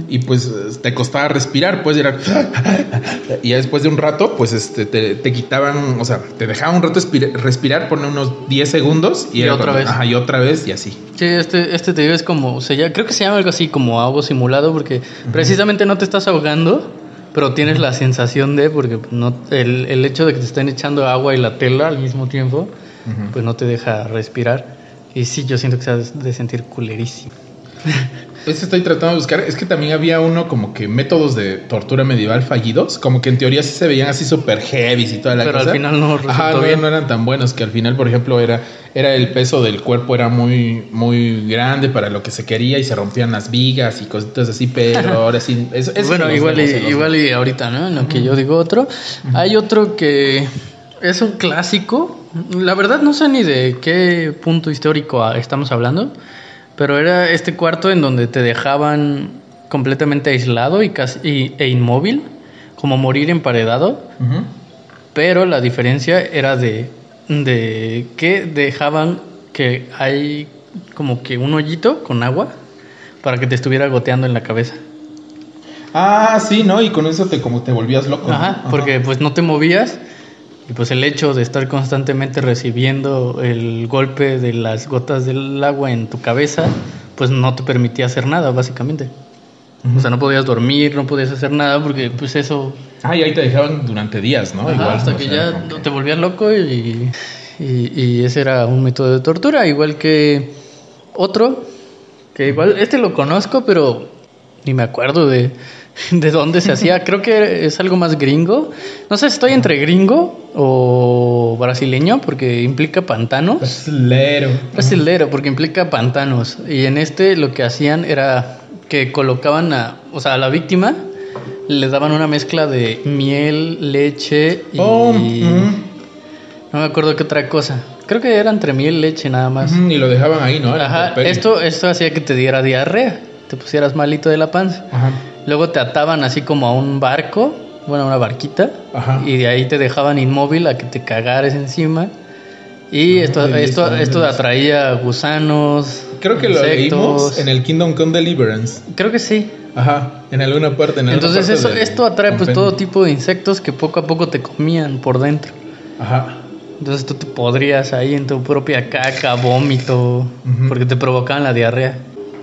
Y pues te costaba respirar, pues era... Y ya después de un rato, pues este, te, te quitaban, o sea, te dejaban un rato espira- respirar, poner unos 10 segundos y, Y era otra cuando- vez. Ajá, y otra vez y así. Sí, este, este te digo es como, se llama- creo que se llama algo así como ahogo simulado porque precisamente no te estás ahogando, pero tienes la sensación de, porque no, el, el hecho de que te estén echando agua y la tela al mismo tiempo, Ujú. pues no te deja respirar. Y sí, yo siento que se ha de sentir culerísimo. Este estoy tratando de buscar. Es que también había uno como que métodos de tortura medieval fallidos. Como que en teoría sí se veían así súper heavy y toda la Pero al cosa. final no Ajá, no, bien. no eran tan buenos. Que al final, por ejemplo, era, era el peso del cuerpo era muy, muy grande para lo que se quería y se rompían las vigas y cositas así. Pero ahora sí. eso- eso bueno, igual y, vemos, igual y ahorita, ¿no? En lo que yo digo otro. Hay otro que es un clásico. La verdad no sé ni de qué punto histórico ah, estamos hablando, pero era este cuarto en donde te dejaban completamente aislado y casi, y- e inmóvil, como morir emparedado, pero la diferencia era de, de que dejaban que hay como que un hoyito con agua para que te estuviera goteando en la cabeza. Ah, sí, ¿no? Y con eso te como te volvías loco. ¿no? Ajá, porque pues no te movías y pues el hecho de estar constantemente recibiendo el golpe de las gotas del agua en tu cabeza, pues no te permitía hacer nada, básicamente. O sea, no podías dormir, no podías hacer nada porque pues eso... Ah, y ahí te dejaban durante días, ¿no? Ajá, Igual. hasta que ya como te volvías loco y, y, y ese era un método de tortura, igual que otro, que igual este lo conozco, pero ni me acuerdo de, de dónde se hacía. Creo que es algo más gringo. No sé, estoy entre gringo o brasileño porque implica pantanos. Brasilero. Brasilero, porque implica pantanos. Y en este lo que hacían era que colocaban a, o sea, a la víctima le daban una mezcla de miel, leche y Oh, no me acuerdo qué otra cosa. Creo que era entre miel, leche nada más. Y lo dejaban ahí, ¿no? Ajá, esto, esto hacía que te diera diarrea, te pusieras malito de la panza. Ajá. Luego te ataban así como a un barco, bueno, a una barquita, Ajá. y de ahí te dejaban inmóvil a que te cagares encima. Y esto, Ay, esto, esto bien. atraía gusanos, Creo que lo insectos. leímos en el Kingdom Come Deliverance. Creo que sí. Ajá, en alguna parte. En alguna Entonces parte eso, esto atrae pues todo tipo de insectos que poco a poco te comían por dentro. Ajá. Entonces tú te podrías ahí en tu propia caca, vómito, porque te provocaban la diarrea.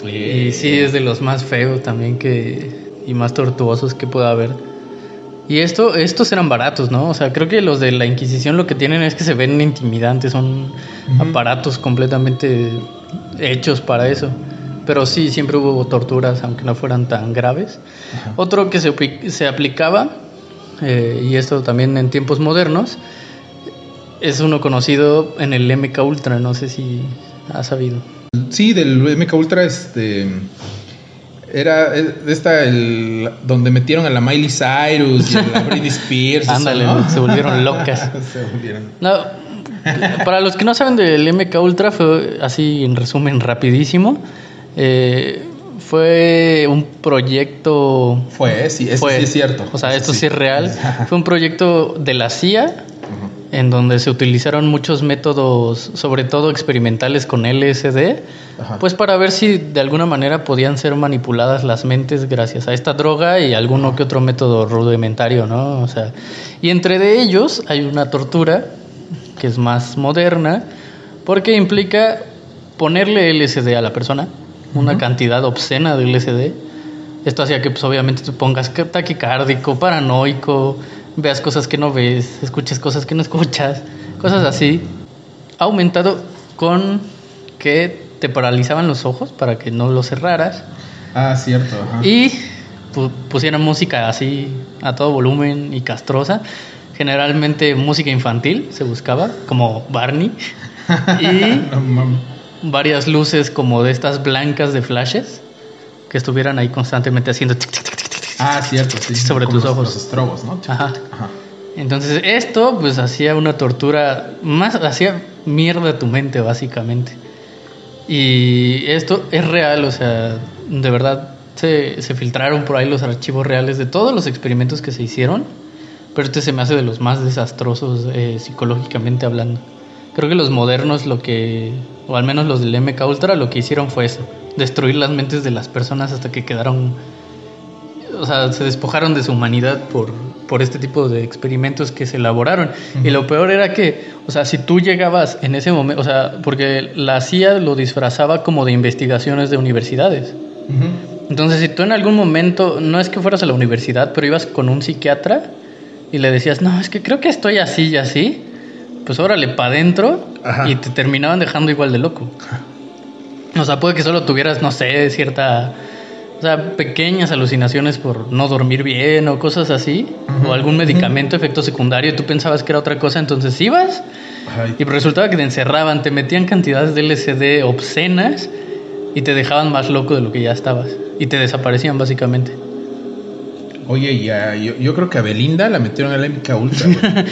Y sí, es de los más feos también que y más tortuosos que pueda haber. Y esto, estos eran baratos, ¿no? O sea, creo que los de la Inquisición lo que tienen es que se ven intimidantes, son Ujú. aparatos completamente hechos para eso. Pero sí, siempre hubo torturas, aunque no fueran tan graves. Ajá. Otro que se, se aplicaba, eh, y esto también en tiempos modernos, es uno conocido en el MK Ultra, no sé si has sabido. Sí, del MK Ultra, este. Era esta, el, donde metieron a la Miley Cyrus y a la Britney Spears. Ándale, ¿no? se volvieron locas. se volvieron. No, para los que no saben del MK Ultra, fue así en resumen rapidísimo. eh, fue un proyecto. Fue, sí, eso fue- sí es cierto. O sea, Eso esto sí, es real. Fue un proyecto de la CIA Ujú. En donde se utilizaron muchos métodos, sobre todo experimentales con LSD, Ajá. pues para ver si de alguna manera podían ser manipuladas las mentes gracias a esta droga y alguno que otro método rudimentario, ¿no? O sea, y entre de ellos hay una tortura que es más moderna porque implica ponerle LSD a la persona, una Ujú. cantidad obscena de LSD. Esto hacía que pues obviamente te pongas taquicárdico, paranoico, veas cosas que no ves, escuches cosas que no escuchas, cosas así. Ha aumentado con que te paralizaban los ojos para que no los cerraras Ah, cierto. ajá. y pu- pusieran música así a todo volumen y castrosa. Generalmente música infantil se buscaba, como Barney. y No varias luces como de estas blancas de flashes que estuvieran ahí constantemente haciendo tic, tic, tic. Ah, cierto, sí. Sobre tus los- ojos. Los estrobos, ¿no? Ajá. Ajá. Entonces esto pues hacía una tortura más hacía mierda tu mente básicamente. Y esto es real, o sea, de verdad se, se filtraron por ahí los archivos reales de todos los experimentos que se hicieron, pero este se me hace de los más desastrosos eh, psicológicamente hablando. Creo que los modernos lo que, o al menos los del MK Ultra, lo que hicieron fue eso, destruir las mentes de las personas hasta que quedaron o sea, se despojaron de su humanidad por, por este tipo de experimentos que se elaboraron. Y lo peor era que, o sea, si tú llegabas en ese momento, o sea, porque la CIA lo disfrazaba como de investigaciones de universidades. Entonces, si tú en algún momento, no es que fueras a la universidad, pero ibas con un psiquiatra y le decías, no, es que creo que estoy así y así, pues órale, para adentro y te terminaban dejando igual de loco. O sea, puede que solo tuvieras, no sé, cierta. O sea, pequeñas alucinaciones por no dormir bien o cosas así, Ujú, o algún medicamento, efecto secundario, y tú pensabas que era otra cosa, entonces ibas Ajá. y resultaba que te encerraban, te metían cantidades de LSD obscenas y te dejaban más loco de lo que ya estabas, y te desaparecían básicamente. Oye, ya, yo, yo creo que a Belinda la metieron a la MK Ultra.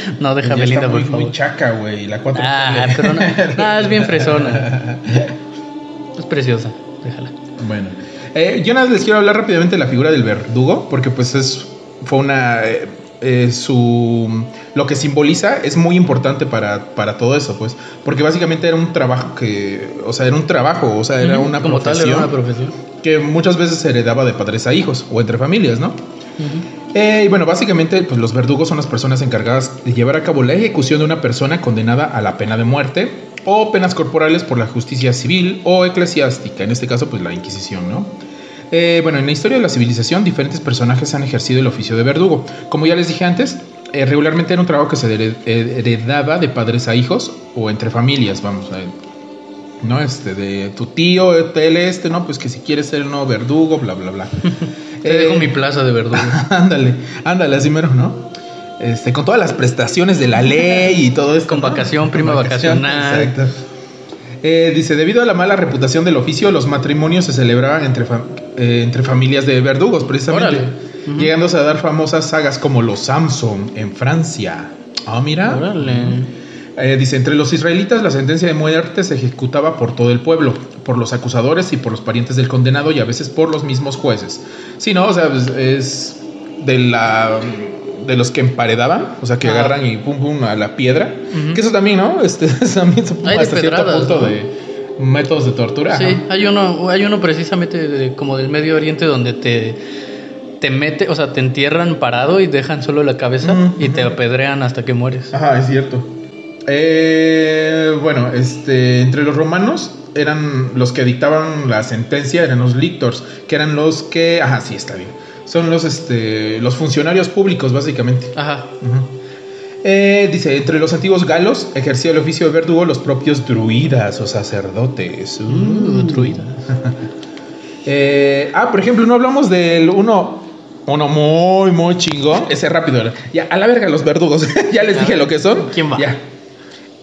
no, deja Ya Belinda, está muy, por favor. muy chaca, güey. La cuatro Ah, T. pero no, no, es bien fresona. Es preciosa, déjala. Bueno, eh, yo nada más les quiero hablar rápidamente de la figura del verdugo, porque pues es fue una eh, eh, su lo que simboliza es muy importante para, para todo eso, pues, porque básicamente era un trabajo que, o sea, era un trabajo, o sea, era una como profesión tal, era una profesión. que muchas veces se heredaba de padres a hijos o entre familias, ¿no? Eh, y bueno, básicamente, pues los verdugos son las personas encargadas de llevar a cabo la ejecución de una persona condenada a la pena de muerte o penas corporales por la justicia civil o eclesiástica, en este caso, pues la Inquisición, ¿no? Eh, bueno, en la historia de la civilización, diferentes personajes han ejercido el oficio de verdugo. Como ya les dije antes, eh, regularmente era un trabajo que se hered- heredaba de padres a hijos o entre familias, vamos a ¿no? Este, de tu tío, él este, ¿no? Pues que si quieres ser el nuevo verdugo, bla, bla, bla. Te Eh, dejo mi plaza de verdugo. ándale, ándale, así mero, ¿no? Este, con todas las prestaciones de la ley y todo esto. Con ¿no? vacación, Con prima vacacional. Exacto. Eh, dice, debido a la mala reputación del oficio, los matrimonios se celebraban entre, eh, entre familias de verdugos, precisamente. Órale. Ujú. Llegándose a dar famosas sagas como los Samson en Francia. Ah, mira. Órale. Eh, dice, entre los israelitas la sentencia de muerte se ejecutaba por todo el pueblo, por los acusadores y por los parientes del condenado y a veces por los mismos jueces. Sí, ¿no? O sea, pues, es de la de los que emparedaban, o sea, que agarran y pum pum a la piedra. Que eso también, ¿no? Este, también se Hay hasta cierto punto ¿no? de, métodos de tortura. Sí, ajá. hay uno, hay uno precisamente de- como del Medio Oriente donde te, te mete, o sea, te entierran parado y dejan solo la cabeza y te apedrean hasta que mueres. Ajá, es cierto. Eh, bueno, este, entre los romanos eran los que dictaban la sentencia, eran los lictors, que eran los que, ajá, sí, está bien. Son los, este, los funcionarios públicos, básicamente. Ajá. Eh, dice, entre los antiguos galos ejercía el oficio de verdugo los propios druidas o sacerdotes. Uh. Uh, druida. Eh, ah, por ejemplo, no hablamos del uno, uno muy, muy chingón. Ese rápido. Ya, a la verga los verdugos. ya les dije lo que son. ¿quién va? Ya.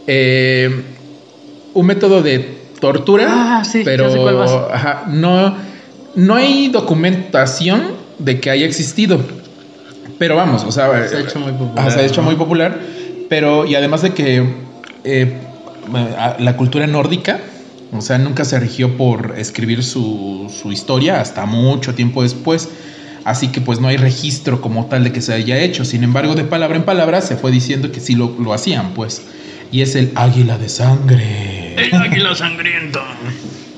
Eh, un método de tortura. Ah, sí, ya pero sé cuál vas. ajá, no, no hay documentación de que haya existido. Pero vamos, o sea, Se ha hecho muy popular, ajá, se ha hecho ¿no? muy popular. Pero, y además de que eh, la cultura nórdica, o sea, nunca se rigió por escribir su, su historia hasta mucho tiempo después. Así que pues no hay registro como tal de que se haya hecho. Sin embargo, de palabra en palabra se fue diciendo que sí lo, lo hacían, pues. Y es el águila de sangre. El águila sangriento.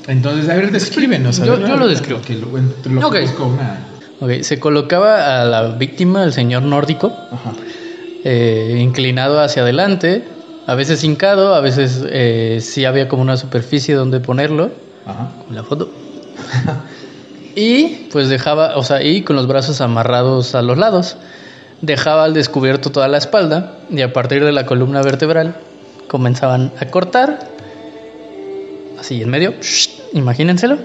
Entonces, a ver, descríbenos. a Yo- ver, yo lo describo. Que lo, entre lo busco una- Se colocaba a la víctima, el señor nórdico, Ajá. eh, inclinado hacia adelante, a veces hincado, a veces eh, sí había como una superficie donde ponerlo, Ajá. con la foto. y pues dejaba, o sea, y con los brazos amarrados a los lados, dejaba al descubierto toda la espalda y a partir de la columna vertebral comenzaban a cortar, así en medio, imagínenselo,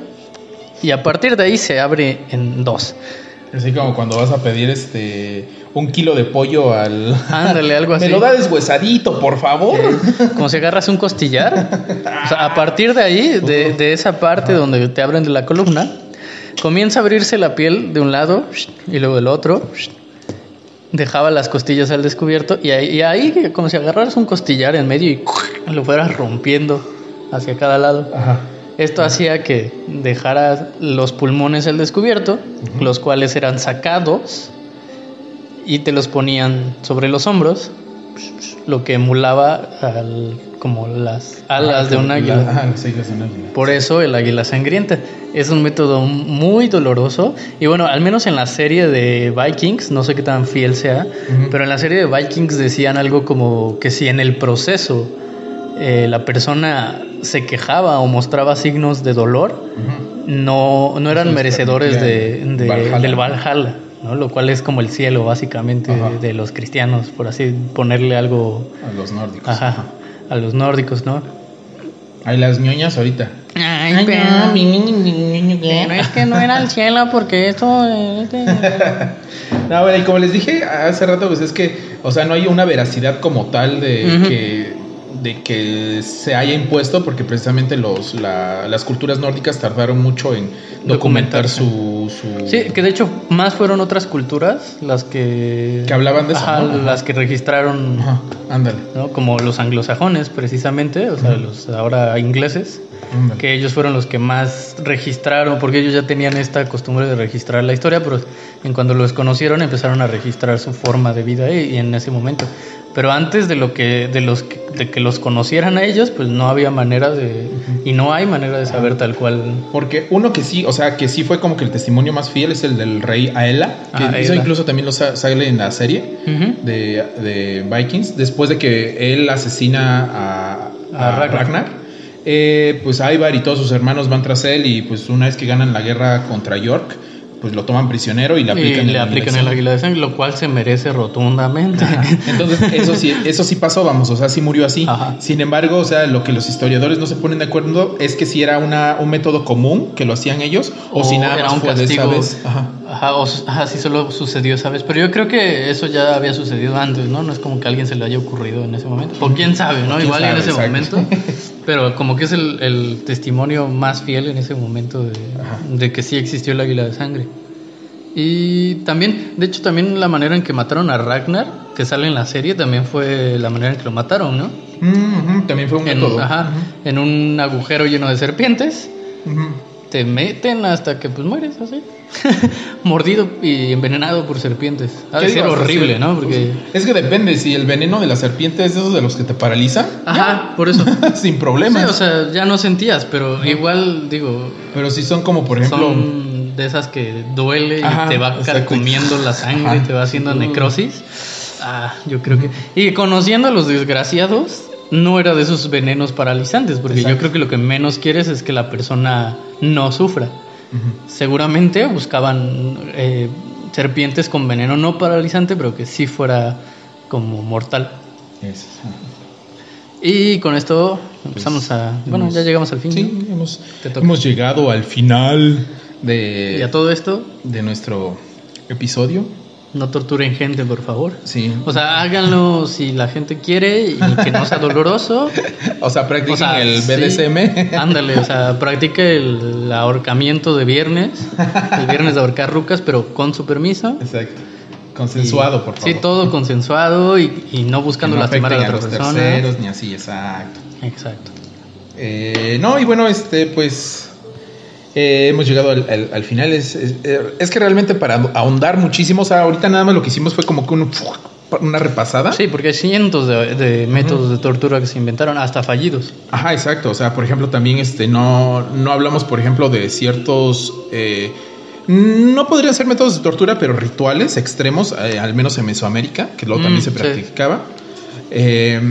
y a partir de ahí se abre en dos. Así como cuando vas a pedir este un kilo de pollo al. Ándale, algo así. Me lo da deshuesadito, por favor. Como si agarras un costillar. O sea, a partir de ahí, de, de esa parte donde te abren de la columna, comienza a abrirse la piel de un lado y luego del otro. Dejaba las costillas al descubierto y ahí, y ahí como si agarraras un costillar en medio y lo fueras rompiendo hacia cada lado. Ajá. Esto hacía que dejara los pulmones al descubierto, los cuales eran sacados y te los ponían sobre los hombros, lo que emulaba al- como las alas de un águila. Ajá, las alas de un águila. Por eso el águila sangrienta es un método muy doloroso y bueno, al menos en la serie de Vikings, no sé qué tan fiel sea, pero en la serie de Vikings decían algo como que si en el proceso eh, la persona se quejaba o mostraba signos de dolor, Ujú. no, no eran les merecedores de, de- Valhalla. del Valhalla, ¿no? lo cual es como el cielo básicamente Ajá. de, de los cristianos, por así ponerle algo A los nórdicos. ajá, a los nórdicos, ¿no? Hay las ñoñas ahorita. Ay, pero, pero es que no era el cielo porque esto... este, No, bueno, y como les dije hace rato, pues es que, o sea, no hay una veracidad como tal de Ujú. que de que se haya impuesto, porque precisamente los, la- las culturas nórdicas tardaron mucho en documentar su, su- Sí, que de hecho más fueron otras culturas las que... Que hablaban de eso, Ajá, ¿no? Ajá. las que registraron, Ajá, ándale. ¿no? Como los anglosajones precisamente, o sea, los ahora ingleses. ándale. que ellos fueron los que más registraron, porque ellos ya tenían esta costumbre de registrar la historia, pero en cuando los conocieron empezaron a registrar su forma de vida y, y en ese momento. Pero antes de lo que de los que, de que los conocieran a ellos, pues no había manera de y no hay manera de saber tal cual. Porque uno que sí, o sea, que sí fue como que el testimonio más fiel es el del rey Aela, que Ah, eso Aela. incluso también lo sa- sale en la serie de, de Vikings, después de que él asesina a, A a Ragnar. Ragnar. eh, pues Ivar y todos sus hermanos van tras él y pues una vez que ganan la guerra contra York, pues lo toman prisionero y le Y aplican, le aplican el águila de sangre, lo cual se merece rotundamente. Entonces, eso sí, eso sí pasó, vamos, o sea, sí murió así. Ajá. Sin embargo, o sea, lo que los historiadores no se ponen de acuerdo es que si era una, un método común que lo hacían ellos o, si nada era más un fue de esa vez. Ajá. Ajá, o ajá, sí solo sucedió esa vez. Pero yo creo que eso ya había sucedido antes, ¿no? No es como que a alguien se le haya ocurrido en ese momento. O quién sabe, ¿no? ¿Quién Igual y en ese Exacto. momento. Pero como que es el, el testimonio más fiel en ese momento de, que sí existió el águila de sangre. Y también, de hecho, también la manera en que mataron a Ragnar, que sale en la serie, también fue la manera en que lo mataron, ¿no? Mm, También fue un En, método. ajá, en un agujero lleno de serpientes. Te meten hasta que pues mueres, así. mordido y envenenado por serpientes. Ha de ¿Qué ser digo? horrible, Sí. ¿no? Porque. Es que depende, si el veneno de la serpiente es de esos de los que te paraliza, Ajá, por eso. sin Sí, problemas. o sea, ya no sentías, pero igual, digo, Pero si son como, por ejemplo, son de esas que duele y Ajá, te va carcomiendo la sangre, Ajá. te va haciendo necrosis. Ah, yo creo que. Y conociendo a los desgraciados, no era de esos venenos paralizantes, porque yo creo que lo que menos quieres es que la persona no sufra. Seguramente buscaban eh, serpientes con veneno no paralizante, pero que sí fuera como mortal. Y con esto empezamos a. Bueno, hemos- ya llegamos al fin. ¿no? Sí, hemos, llegado al final de, Y a todo esto, de nuestro episodio. No torturen gente, por favor. Sí. O sea, háganlo si la gente quiere y que no sea doloroso. O sea, practiquen O sea, el sí. BDSM. Ándale, o sea, practique el ahorcamiento de viernes. El viernes de ahorcar rucas, pero con su permiso. Exacto. Consensuado, Y- por favor. Sí, todo consensuado y, y no buscando no lastimar a la otra los persona. terceros, ni así, exacto. Exacto. Eh, no, y bueno, este, pues eh, hemos llegado al, al- al final. Es, es, es que realmente para ahondar muchísimo, o sea, ahorita nada más lo que hicimos fue como que un- una repasada. Sí, porque hay cientos de, de métodos de tortura que se inventaron, hasta fallidos. Ajá, exacto. O sea, por ejemplo, también este, no, no hablamos, por ejemplo, de ciertos. eh, no podrían ser métodos de tortura, pero rituales extremos, eh, al menos en Mesoamérica, que luego Mm, también se sí. Eh,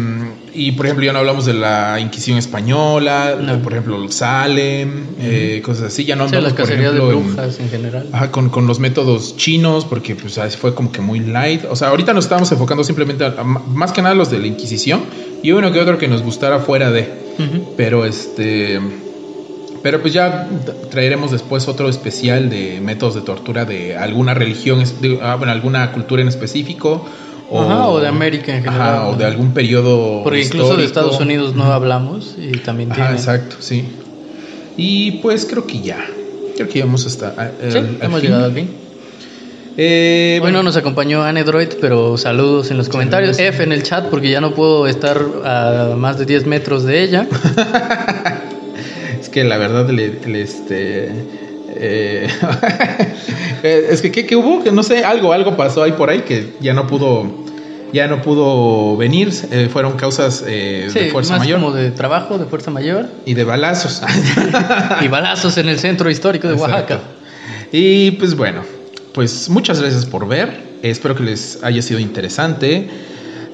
y por ejemplo, ya no hablamos de la Inquisición española, No. por ejemplo, Salem, eh, cosas así. Ya no Sí, hablamos, las por de ejemplo, en- brujas en general. Ajá, con, con los métodos chinos, porque pues fue como que muy light. O sea, ahorita nos estamos enfocando simplemente a- a- más que nada a los de la Inquisición y uno que otro que nos gustara fuera de. Pero este. Pero pues ya traeremos después otro especial de métodos de tortura de alguna religión, de- ah, bueno, alguna cultura en específico. Ajá, o de América en general. Ajá, o de algún periodo. Porque incluso de histórico. Estados Unidos no hablamos y también Ajá, tiene. exacto, sí. Y pues creo que ya. Creo que llegamos hasta. a- Sí, al- hemos fin. llegado al fin. Eh, bueno, no nos acompañó Anedroid, pero saludos en los comentarios. F en el chat porque ya no puedo estar a más de 10 metros de ella. Es que la verdad, le, le, este. eh, eh, es que, ¿qué, qué hubo? Que no sé, algo, algo pasó ahí por ahí que ya no pudo. Ya no pudo venir. eh, fueron causas eh, Sí, de fuerza más mayor como de trabajo, de fuerza mayor. y de balazos. y balazos en el centro histórico de Oaxaca. Exacto. Y pues bueno, pues muchas gracias por ver. Espero que les haya sido interesante.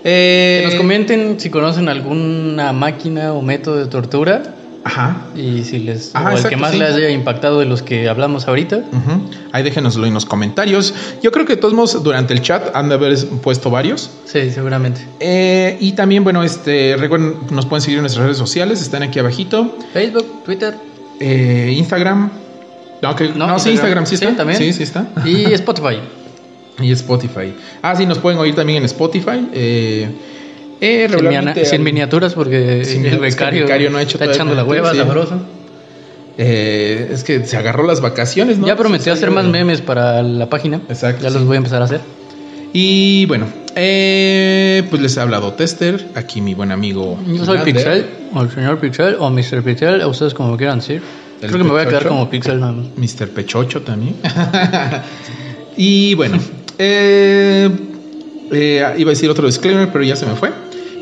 Eh, Que nos comenten si conocen alguna máquina o método de tortura Ajá. y si les Ajá, o el que más sí. les haya impactado de los que hablamos ahorita. Ujú. Ahí déjenoslo en los comentarios. Yo creo que todos modos durante el chat han de haber puesto varios. Sí, seguramente. Eh, y también, bueno, este recuerden, nos pueden seguir en nuestras redes sociales, están aquí abajito. Facebook, Twitter Eh, Instagram. No, que- No, no, sí, Instagram. Instagram sí Sí, está. también. Sí, sí está. y Spotify. Y Spotify. Ah, sí, nos pueden oír también en Spotify. Eh, eh, Sin, regularmente sin miniaturas porque Sin el becario, becario no ha hecho está echando la hueva, sí. sabroso. eh, es que se agarró las vacaciones, ¿no? Ya prometió hacer más memes para la página. Exacto, Ya sí. los voy a empezar a hacer. Y bueno, eh, pues les ha hablado Tester, aquí mi buen amigo. Yo soy. Pixel, o el señor Pixel, o Mr. Pixel, a ustedes como quieran decir. El Creo que me voy a quedar como Pixel nada más. Mr. Pechocho también. y bueno, eh, eh, iba a decir otro disclaimer, pero ya se me fue.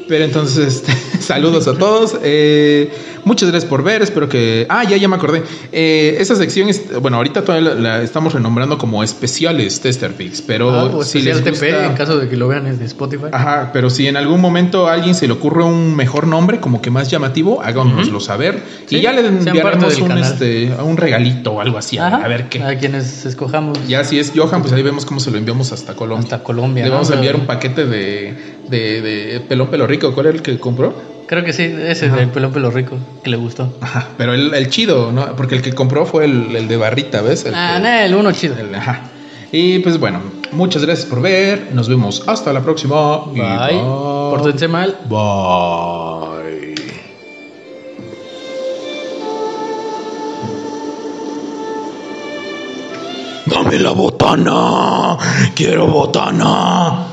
Pero entonces, este, saludos a todos. Eh, muchas gracias por ver. Espero que. Ah, ya, ya me acordé. Eh, esta sección, es, bueno, ahorita todavía la, la estamos renombrando como especiales Tester Picks. Pero Ah, pues si les gusta, en caso de que lo vean en Spotify. Ajá, pero si en algún momento a alguien se le ocurre un mejor nombre, como que más llamativo, háganoslo saber. Sí, y ya le enviaremos un, este, un regalito o algo así. a- Ajá, A ver qué. A quienes escojamos Ya si es Johan, pues ahí vemos cómo se lo enviamos hasta Colombia. hasta Colombia. Le ¿no? vamos a enviar un paquete de, de, de pelón pelo rico. ¿Cuál era el que compró? Creo que sí, ese Ajá. del pelo pelo rico, que le gustó. Ajá, pero el, el chido, ¿no? Porque el que compró fue el, el de barrita, ¿ves? El Ah, que- no, el uno chido. el- ajá. Y pues bueno, muchas gracias por ver. Nos vemos hasta la próxima. Y Bye. Pórtense mal. Bye. Dame la botana. Quiero botana.